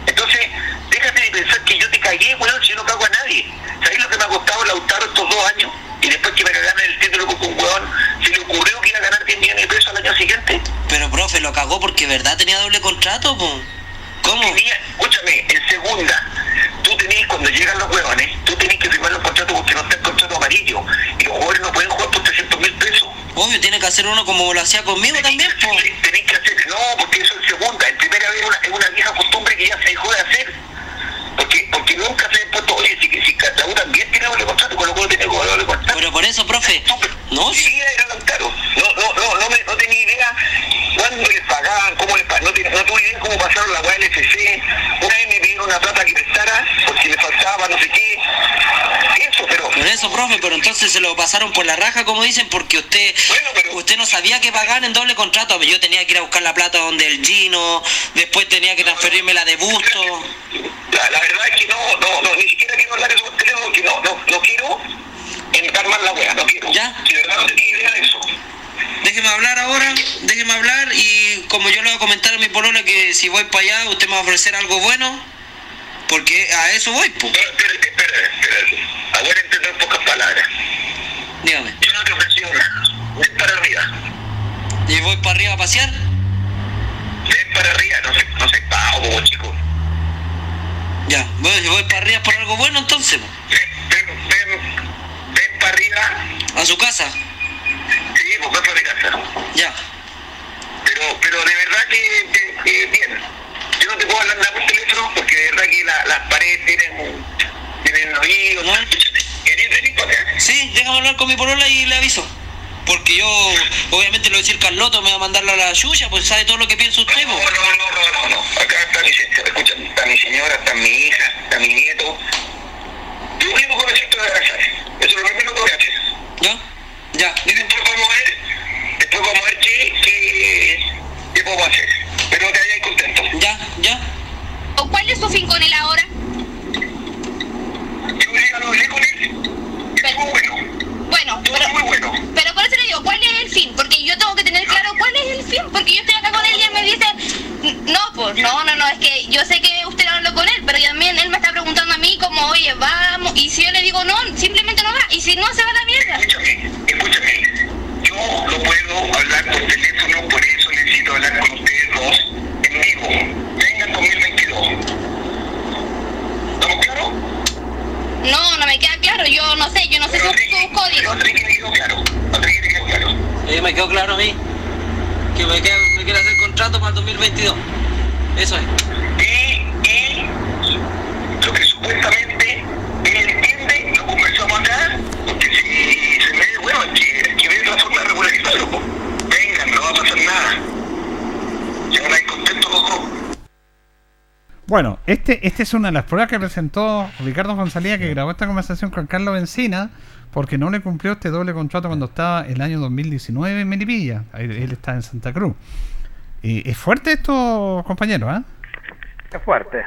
Entonces, déjate de pensar que yo te cagué, weón, si yo no cago a nadie. ¿Sabéis lo que me ha costado Lautaro estos dos años? Y después que me cagaron el título con un weón, se le ocurrió que iba a ganar 10 millones de pesos al año siguiente.
Pero profe, lo cagó porque verdad tenía doble contrato, po. ¿Cómo?
Tenía, escúchame, en segunda, tú tenés, cuando llegan los huevones, tú tenés que firmar los contratos porque no está el contrato amarillo. Y los jugadores no pueden jugar por 300 mil pesos.
Obvio, tiene que hacer uno como lo hacía conmigo también, pues.
Tenéis que hacer, no, porque eso es segunda. En primera vez es una, una vieja costumbre que ya se dejó de hacer. Porque, porque nunca se ha puesto, oye, si, U también tiene doble contrato, con lo cual tiene doble contrato.
Pero por eso, profe, ¿no?
Sí, era tan caro. No, no, no, no, me, no tenía idea cuándo les pagaban, cómo les pagaban. No, tenía- no tuve idea cómo pasaron la weá del FC. Una vez me pidieron una plata que prestara porque le faltaba no sé qué. Eso, pero
Por eso, profe, pero entonces se lo pasaron por la raja, como dicen, porque usted usted no sabía que pagar en doble contrato. Yo tenía que ir a buscar la plata donde el Gino, después tenía que transferirme la de Busto.
la, la verdad es que no, no, no, ni siquiera quiero hablar eso porque no, no, no quiero entrar más la wea, no quiero.
¿Ya?
Si de verdad no tenía idea de eso.
Déjeme hablar ahora, déjeme hablar y como yo le voy a comentar a mi polola que si voy para allá usted me va a ofrecer algo bueno, porque a eso voy, pues.
Espérate, espérate, espérate. Ahora entender en pocas palabras.
Dígame.
Yo no te ofrecí nada. Ven para arriba.
¿Y voy para arriba a pasear?
Ven para arriba, no sé, no sé, como chico.
Ya, voy, voy para arriba por algo bueno entonces. po.
Ven para arriba.
¿A su casa?
Sí, pues ven para mi casa.
Ya.
Pero, pero de verdad que, que- que bien. Yo no te puedo hablar nada por teléfono porque de verdad que la- las paredes tienen, tienen oídos. ¿No? ¿Querías venir para acá?
Sí, déjame hablar con mi polola y le aviso. Porque yo, obviamente, le voy a decir Carloto, me va a mandarlo a la suya, pues sabe todo lo que piensa usted.
No, no, no, no, no. Acá está mi, escucha, está mi señora, está mi hija, está mi nieto. Yo único que necesito es abrazar. Eso es lo primero que voy a hacer.
¿Ya? Ya.
Y después vamos a ver, después vamos a ver qué, qué, qué podemos hacer. Pero te vayas contento.
Ya, ya.
¿O cuál es su fin con él ahora?
Yo ya lo hablé con él.
Pero, bueno, pero, pero por eso le digo, ¿cuál es el fin? Porque yo tengo que tener claro porque yo estoy acá con él y él me dice, no, pues, no, no, no, es que yo sé que usted habló con él, pero también él me está preguntando a mí como, oye, vamos, y si yo le digo no, simplemente no va, y si no, se va a la mierda.
Escúchame, yo no puedo hablar por teléfono, por eso necesito hablar con ustedes dos en vivo. Vengan 2022. ¿Estamos claros?
No, no me queda claro, yo no sé, yo no sé sus, sus códigos.
Eh, me quedó claro a mí que me, queda- me quiere hacer contrato para el 2022. Eso es.
Lo que supuestamente él entiende, lo conversamos acá, porque si se me bueno, hay que, hay que ver la forma de regularizarlo. Vengan, no va a pasar nada. Ya no hay contento los dos.
Bueno, este, este es una de las pruebas que presentó Ricardo González, que grabó esta conversación con Carlos Bencina, porque no le cumplió este doble contrato cuando estaba el año 2019 en Melipilla. Ahí- Él está en Santa Cruz. Y es fuerte esto, compañero, ¿ah?
Es fuerte.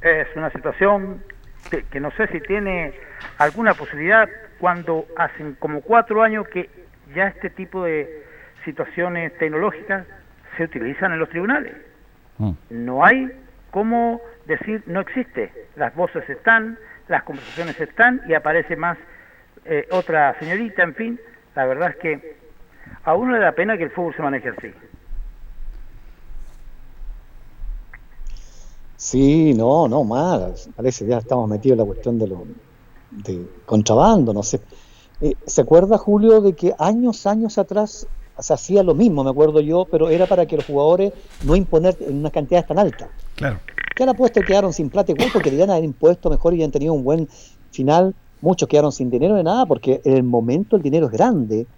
Es una situación que, que no sé si tiene alguna posibilidad cuando hacen como cuatro años que ya este tipo de situaciones tecnológicas se utilizan en los tribunales. No hay cómo decir no existe. Las voces están, las conversaciones están y aparece más eh, otra señorita, en fin. La verdad es que a uno le da pena que el fútbol se maneje así.
Sí, no, no, mal. Parece que ya estamos metidos en la cuestión de lo de contrabando, no sé. Eh, ¿Se acuerda, Julio, de que años, años atrás se hacía lo mismo, me acuerdo yo, pero era para que los jugadores no imponer en una cantidad tan alta?
Claro.
Que la apuesta quedaron sin plata igual porque debían haber impuesto mejor y han tenido un buen final. Muchos quedaron sin dinero de nada porque en el momento el dinero es grande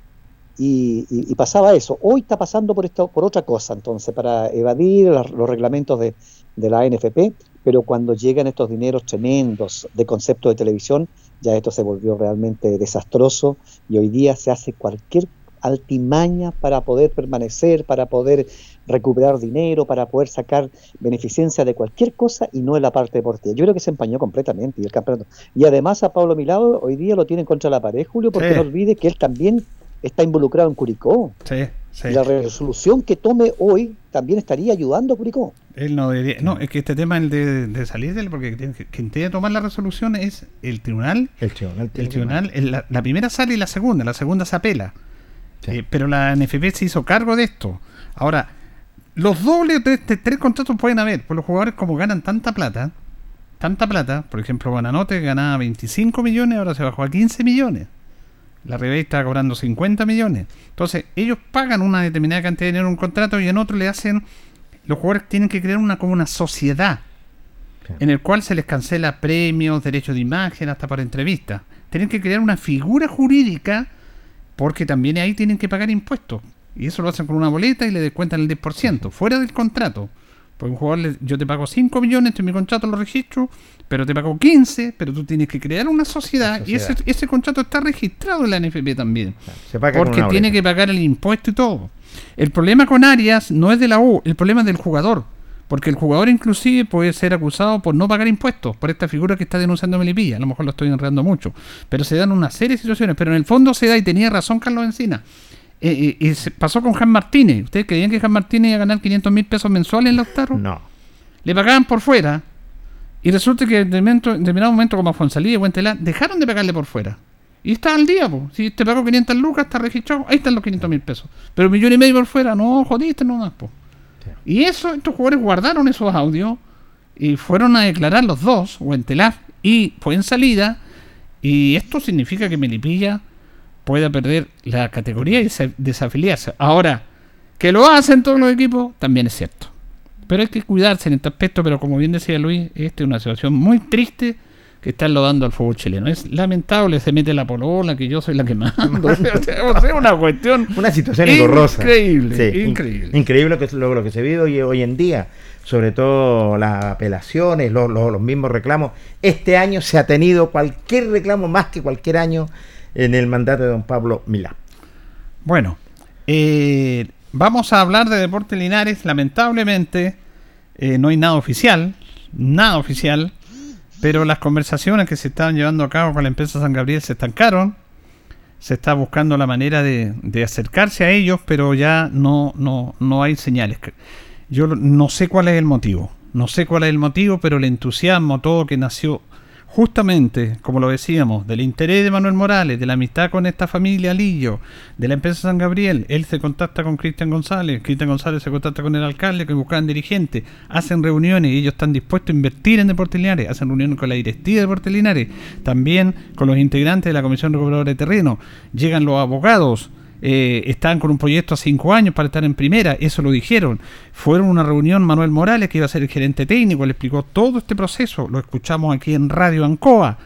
y, y- pasaba eso. Hoy está pasando por esto, por otra cosa, entonces, para evadir las- los reglamentos de, de la NFP, pero cuando llegan estos dineros tremendos de concepto de televisión, ya esto se volvió realmente desastroso y hoy día se hace cualquier altimaña para poder permanecer, para poder recuperar dinero, para poder sacar beneficencia de cualquier cosa y no en la parte deportiva. Yo creo que se empañó completamente y el campeonato. Y además a Pablo Milado hoy día lo tienen contra la pared, Julio, porque
Sí.
no olvide que él también está involucrado en Curicó.
Sí, sí.
Y la resolución que tome hoy también estaría ayudando a Curicó.
Él no debería. No, es que este tema el de, de salir del. Porque quien tiene que tomar la resolución es el tribunal.
El tribunal.
El tribunal. el- la, la primera sale y la segunda. La segunda se apela. Eh, pero la NFP se hizo cargo de esto. Ahora, los dobles de este tres contratos pueden haber. Por los jugadores, como ganan tanta plata. Tanta plata. Por ejemplo, Buenanote ganaba 25 millones, ahora se bajó a 15 millones. La Ribey está cobrando 50 millones. Entonces, ellos pagan una determinada cantidad de dinero en un contrato y en otro le hacen. Los jugadores tienen que crear una como una sociedad en el cual se les cancela premios, derechos de imagen, hasta para entrevistas. Tienen que crear una figura jurídica porque también ahí tienen que pagar impuestos. Y eso lo hacen con una boleta y le descuentan el 10%, fuera del contrato. Porque un jugador, le- yo te pago 5 millones, esto es mi contrato, lo registro, pero te pago 15, pero tú tienes que crear una sociedad, y ese, ese contrato está registrado en la NFP también.
Se paga
porque tiene que pagar el impuesto y todo. El problema con Arias no es de la U, el problema es del jugador. Porque el jugador inclusive puede ser acusado por no pagar impuestos, por esta figura que está denunciando Melipilla. A lo mejor lo estoy enredando mucho. Pero se dan una serie de situaciones. Pero en el fondo se da, y tenía razón Carlos Encina. Eh, y se pasó con Jan Martínez. ¿Ustedes creían que Jan Martínez iba a ganar 500 mil pesos mensuales en Lautaro?
No.
Le pagaban por fuera. Y resulta que en determinado en determinado momento, como a Fonsalí y Huentelá, dejaron de pagarle por fuera. Y está al día, po. si te pagó 500 lucas, está registrado, ahí están los 500 mil pesos. Pero millón y medio por fuera, no, jodiste nomás, po. Y eso, estos jugadores guardaron esos audios y fueron a declarar los dos, Huentelá y fue en salida. Y esto significa que Melipilla pueda perder la categoría y se- desafiliarse. Ahora, que lo hacen todos los equipos, también es cierto. Pero hay que cuidarse en este aspecto, pero como bien decía Luis, esta es una situación muy triste que está enlodando al fútbol chileno. Es lamentable, se mete la polola, que yo soy la que mando. o sea, una cuestión...
Una situación engorrosa.
Increíble,
Sí,
increíble.
Increíble lo que, lo, lo que se vive hoy, hoy en día. Sobre todo las apelaciones, lo- los mismos reclamos. Este año se ha tenido cualquier reclamo más que cualquier año en el mandato de don Pablo Milá.
Bueno, eh, vamos a hablar de Deportes Linares. Lamentablemente, eh, no hay nada oficial, nada oficial, pero las conversaciones que se estaban llevando a cabo con la empresa San Gabriel se estancaron. Se está buscando la manera de, de acercarse a ellos, pero ya no, no, no hay señales. Yo no sé cuál es el motivo. No sé cuál es el motivo, pero el entusiasmo, todo que nació justamente, como lo decíamos, del interés de Manuel Morales, de la amistad con esta familia Lillo, de la empresa San Gabriel, él se contacta con Cristian González, Cristian González se contacta con el alcalde, que buscaban dirigentes, hacen reuniones y ellos están dispuestos a invertir en Deportes Linares, hacen reuniones con la directiva de Deportes Linares, también con los integrantes de la Comisión Recuperadora de Terreno, llegan los abogados, eh, están con un proyecto a cinco años para estar en primera, eso lo dijeron. Fueron a una reunión Manuel Morales, que iba a ser el gerente técnico, le explicó todo este proceso, lo escuchamos aquí en Radio Ancoa,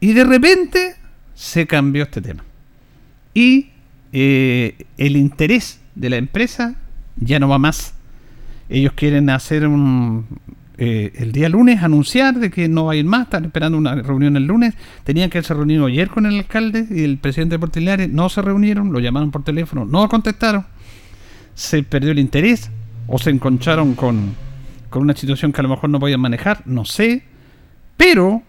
y de repente se cambió este tema. Y eh, el interés de la empresa ya no va más. Ellos quieren hacer un, eh, el día lunes anunciar de que no va a ir más, están esperando una reunión el lunes. Tenían que haberse reunido ayer con el alcalde y el presidente de Portiliares, no se reunieron, lo llamaron por teléfono, no contestaron. Se perdió el interés o se encontraron con, con una situación que a lo mejor no podían manejar, no sé. Pero,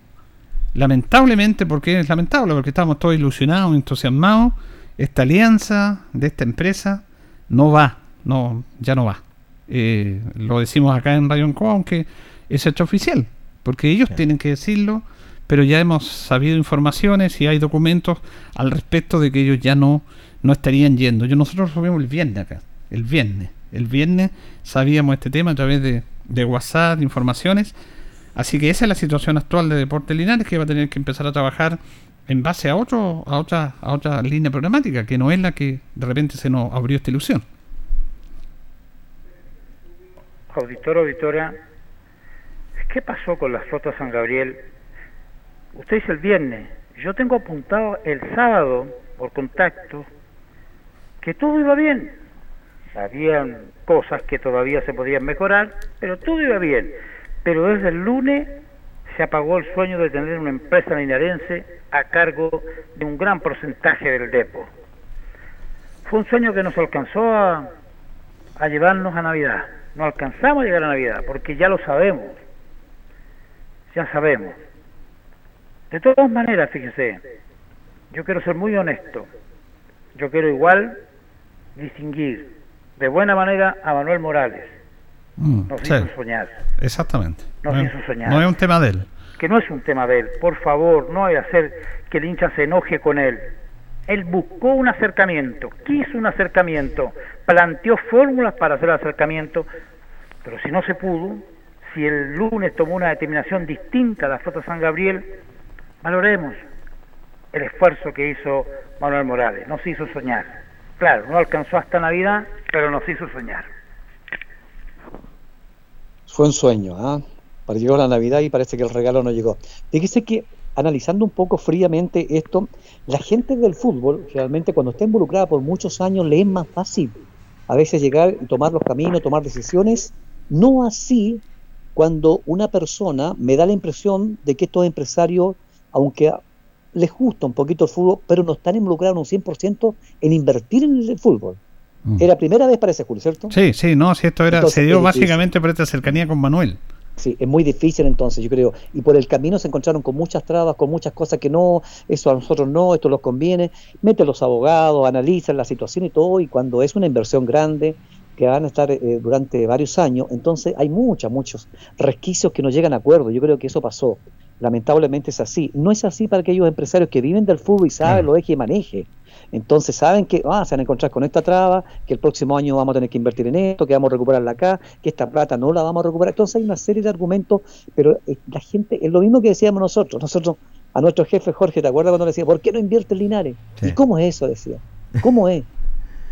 lamentablemente, porque es lamentable, porque estábamos todos ilusionados, entusiasmados, esta alianza de esta empresa no va, no, ya no va. Eh, lo decimos acá en Radio Ancoa, aunque es hecho oficial, porque ellos tienen que decirlo, pero ya hemos sabido informaciones y hay documentos al respecto de que ellos ya no, no estarían yendo. Yo nosotros lo vimos el viernes acá, el viernes. El viernes sabíamos este tema a través de, de WhatsApp, de informaciones. Así que esa es la situación actual de Deportes Linares, que va a tener que empezar a trabajar en base a otro, a otra, a otra línea programática, que no es la que de repente se nos abrió esta ilusión.
Auditor, auditora, ¿qué pasó con la flota San Gabriel? Usted dice el viernes, yo tengo apuntado el sábado por contacto que todo iba bien. Habían cosas que todavía se podían mejorar, pero todo iba bien. Pero desde el lunes se apagó el sueño de tener una empresa linarense a cargo de un gran porcentaje del depo. Fue un sueño que nos alcanzó a, a llevarnos a Navidad. No alcanzamos a llegar a Navidad, porque ya lo sabemos. Ya sabemos. De todas maneras, fíjese, yo quiero ser muy honesto. Yo quiero igual distinguir de buena manera a Manuel Morales.
Mm,
Nos
sí,
hizo soñar.
exactamente.
Nos
no,
hizo soñar.
no es un tema de él.
Que no es un tema de él. Por favor, no hay hacer que el hincha se enoje con él. Él buscó un acercamiento, quiso un acercamiento, planteó fórmulas para hacer el acercamiento, pero si no se pudo, si el lunes tomó una determinación distinta a la flota San Gabriel, valoremos. el esfuerzo que hizo Manuel Morales, nos hizo soñar. Claro, no alcanzó hasta Navidad, pero nos hizo soñar.
Fue un sueño, ¿ah? Para llegó la Navidad y parece que el regalo no llegó. Fíjese que analizando un poco fríamente esto, la gente del fútbol, realmente cuando está involucrada por muchos años, le es más fácil a veces llegar y tomar los caminos, tomar decisiones, no así cuando una persona me da la impresión de que estos empresarios, aunque les gusta un poquito el fútbol, pero no están involucrados un 100% en invertir en el fútbol.
Mm.
Era primera vez para ese Julio, ¿cierto?
Sí, sí, no, si esto era,
Entonces,
se dio
difícil.
básicamente por esta cercanía con Manuel.
Sí, es muy difícil entonces, yo creo. Y por el camino se encontraron con muchas trabas, con muchas cosas que no, eso a nosotros no, esto los conviene. Mete los abogados, analizan la situación y todo, y cuando es una inversión grande, que van a estar eh, durante varios años, entonces hay muchos, muchos resquicios que no llegan a acuerdo. Yo creo que eso pasó. Lamentablemente es así. No es así para aquellos empresarios que viven del fútbol y saben lo eje y maneje. Entonces saben que ah, se van a encontrar con esta traba, que el próximo año vamos a tener que invertir en esto, que vamos a recuperarla acá, que esta plata no la vamos a recuperar. Entonces hay una serie de argumentos, pero eh, la gente, es lo mismo que decíamos nosotros. Nosotros, a nuestro jefe Jorge, ¿te acuerdas cuando le decía, ¿por qué no invierte en Linares? ¿Y cómo es eso? Decía. ¿Cómo es?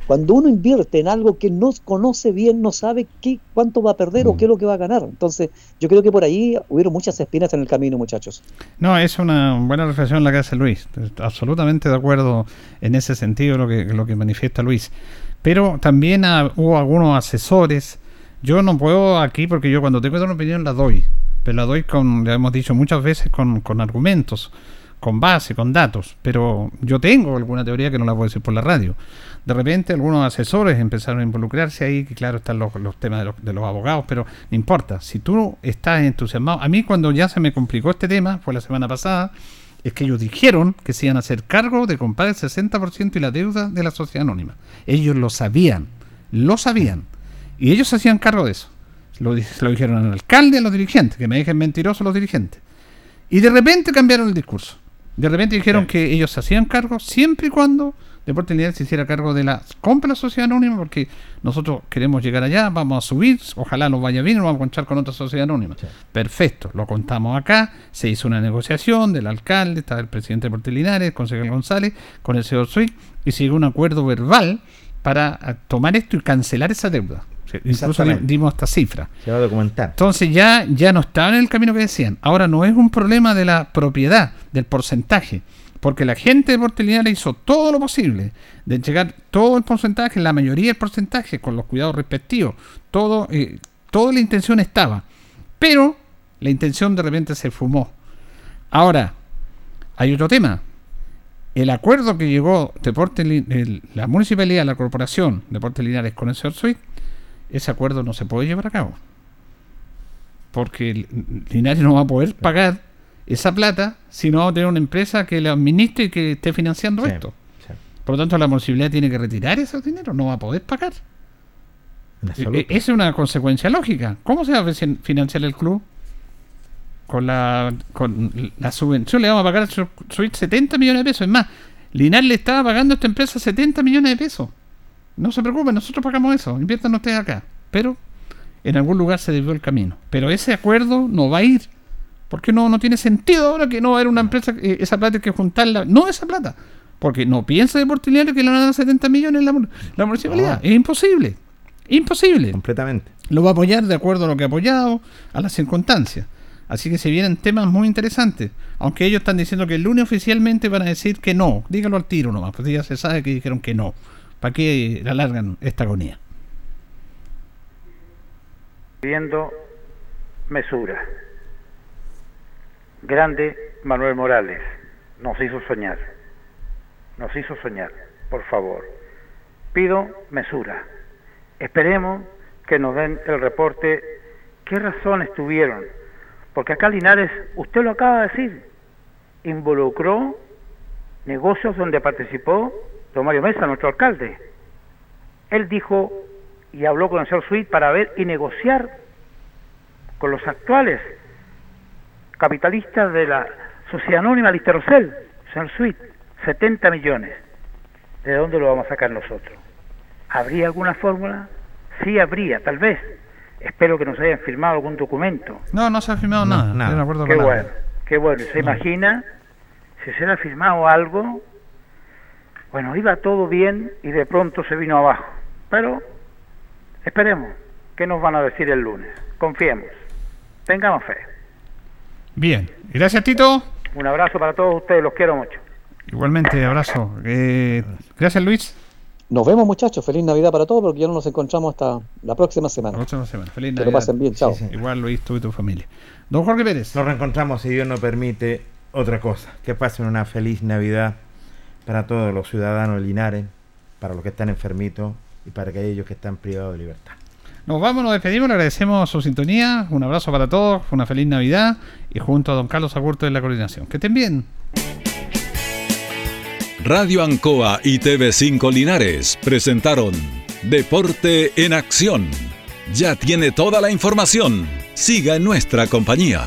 Cuando uno invierte en algo que no conoce bien, no sabe qué, cuánto va a perder o qué es lo que va a ganar. Entonces, yo creo que por ahí hubieron muchas espinas en el camino, muchachos.
No, es una buena reflexión la que hace Luis. Absolutamente de acuerdo en ese sentido lo que, lo que manifiesta Luis. Pero también hubo algunos asesores. Yo no puedo aquí, porque yo cuando tengo una opinión la doy. Pero la doy con, ya hemos dicho muchas veces, con, con argumentos, con base, con datos. Pero yo tengo alguna teoría que no la puedo decir por la radio. De repente algunos asesores empezaron a involucrarse ahí, que claro, están los, los temas de los, de los abogados, pero no importa. Si tú estás entusiasmado, a mí cuando ya se me complicó este tema, fue la semana pasada, es que ellos dijeron que se iban a hacer cargo de comprar el 60% y la deuda de la sociedad anónima. Ellos lo sabían, lo sabían. Y ellos se hacían cargo de eso. Lo, lo dijeron al alcalde, a los dirigentes, que me dejen mentirosos los dirigentes. Y de repente cambiaron el discurso. De repente dijeron que ellos se hacían cargo siempre y cuando Deportes Linares se hiciera cargo de la compra de la sociedad anónima, porque nosotros queremos llegar allá, vamos a subir, ojalá nos vaya bien, nos vamos a encontrar con otra sociedad anónima. Perfecto, lo contamos acá, se hizo una negociación del alcalde, estaba el presidente de Deportes Linares, el concejal González, con el señor Suiz, y se llegó a un acuerdo verbal para ah, tomar esto y cancelar esa deuda. Incluso dimos esta cifra.
Se va a documentar.
Entonces ya, ya no estaban en el camino que decían. Ahora no es un problema de la propiedad, del porcentaje. Porque la gente de Deportes Linares hizo todo lo posible de llegar todo el porcentaje, la mayoría del porcentaje, con los cuidados respectivos. Todo, eh, toda la intención estaba. Pero la intención de repente se fumó. Ahora, hay otro tema. El acuerdo que llegó Deportes el- la municipalidad, la corporación Deportes Linares con el señor Suiz, ese acuerdo no se puede llevar a cabo. Porque Li- Linares no va a poder pagar esa plata si no va a tener una empresa que la administre y que esté financiando
Sí,
esto. Por lo tanto, la municipalidad tiene que retirar esos dinero, no va a poder pagar.
absoluto.
Eh, Esa es una consecuencia lógica. ¿Cómo se va a fin- financiar el club? Con la, con la subvención le vamos a pagar a su- Suiz 70 millones de pesos. Es más, Linares le estaba pagando a esta empresa 70 millones de pesos. No se preocupen, nosotros pagamos eso. Inviertan ustedes acá. Pero en algún lugar se desvió el camino. Pero ese acuerdo no va a ir. Porque no, no tiene sentido ahora que no va a haber una empresa, eh, esa plata hay que juntarla. No esa plata. Porque no piensa Deportes Linares que le van a dar 70 millones la, mu- la municipalidad. Es imposible. Imposible.
Completamente.
Lo va a apoyar de acuerdo a lo que ha apoyado, a las circunstancias. Así que se vienen temas muy interesantes. Aunque ellos están diciendo que el lunes oficialmente van a decir que no. Dígalo al tiro nomás, pues ya se sabe que dijeron que no. ¿Para qué alargan esta agonía?
pidiendo mesura. Grande Manuel Morales nos hizo soñar, nos hizo soñar, por favor. Pido mesura. Esperemos que nos den el reporte qué razones tuvieron, porque acá Linares, usted lo acaba de decir, involucró negocios donde participó don Mario Mesa, nuestro alcalde. Él dijo y habló con el señor Sweet para ver y negociar con los actuales capitalistas de la Sociedad Anónima Listerocel, señor Sweet, 70 millones. ¿De dónde lo vamos a sacar nosotros? ¿Habría alguna fórmula? Sí, habría, tal vez. Espero que nos hayan firmado algún documento.
No, no se ha firmado nada. Yo no acuerdo
Qué
nada.
bueno, qué bueno. ¿Se imagina? si se le ha firmado algo, bueno, iba todo bien y de pronto se vino abajo. Pero esperemos, ¿qué nos van a decir el lunes? Confiemos, tengamos fe.
Bien, gracias Tito.
Un abrazo para todos ustedes, los quiero mucho.
Igualmente, abrazo. Eh, gracias Luis.
Nos vemos muchachos, feliz Navidad para todos porque ya no nos encontramos hasta la próxima semana.
La próxima semana, feliz
Que
Navidad.
lo pasen bien, chao.
Sí, sí.
Igual Luis, tú y tu familia. Don Jorge Pérez.
Nos reencontramos, si Dios nos permite, otra cosa. Que pasen una feliz Navidad para todos los ciudadanos de Linares, para los que están enfermitos y para aquellos que están privados de libertad.
Nos vamos, nos despedimos, le agradecemos su sintonía, un abrazo para todos, una feliz Navidad y junto a don Carlos Agurto de la coordinación. Que estén bien.
Radio Ancoa y TV5 Linares presentaron Deporte en Acción. Ya tiene toda la información. Siga en nuestra compañía.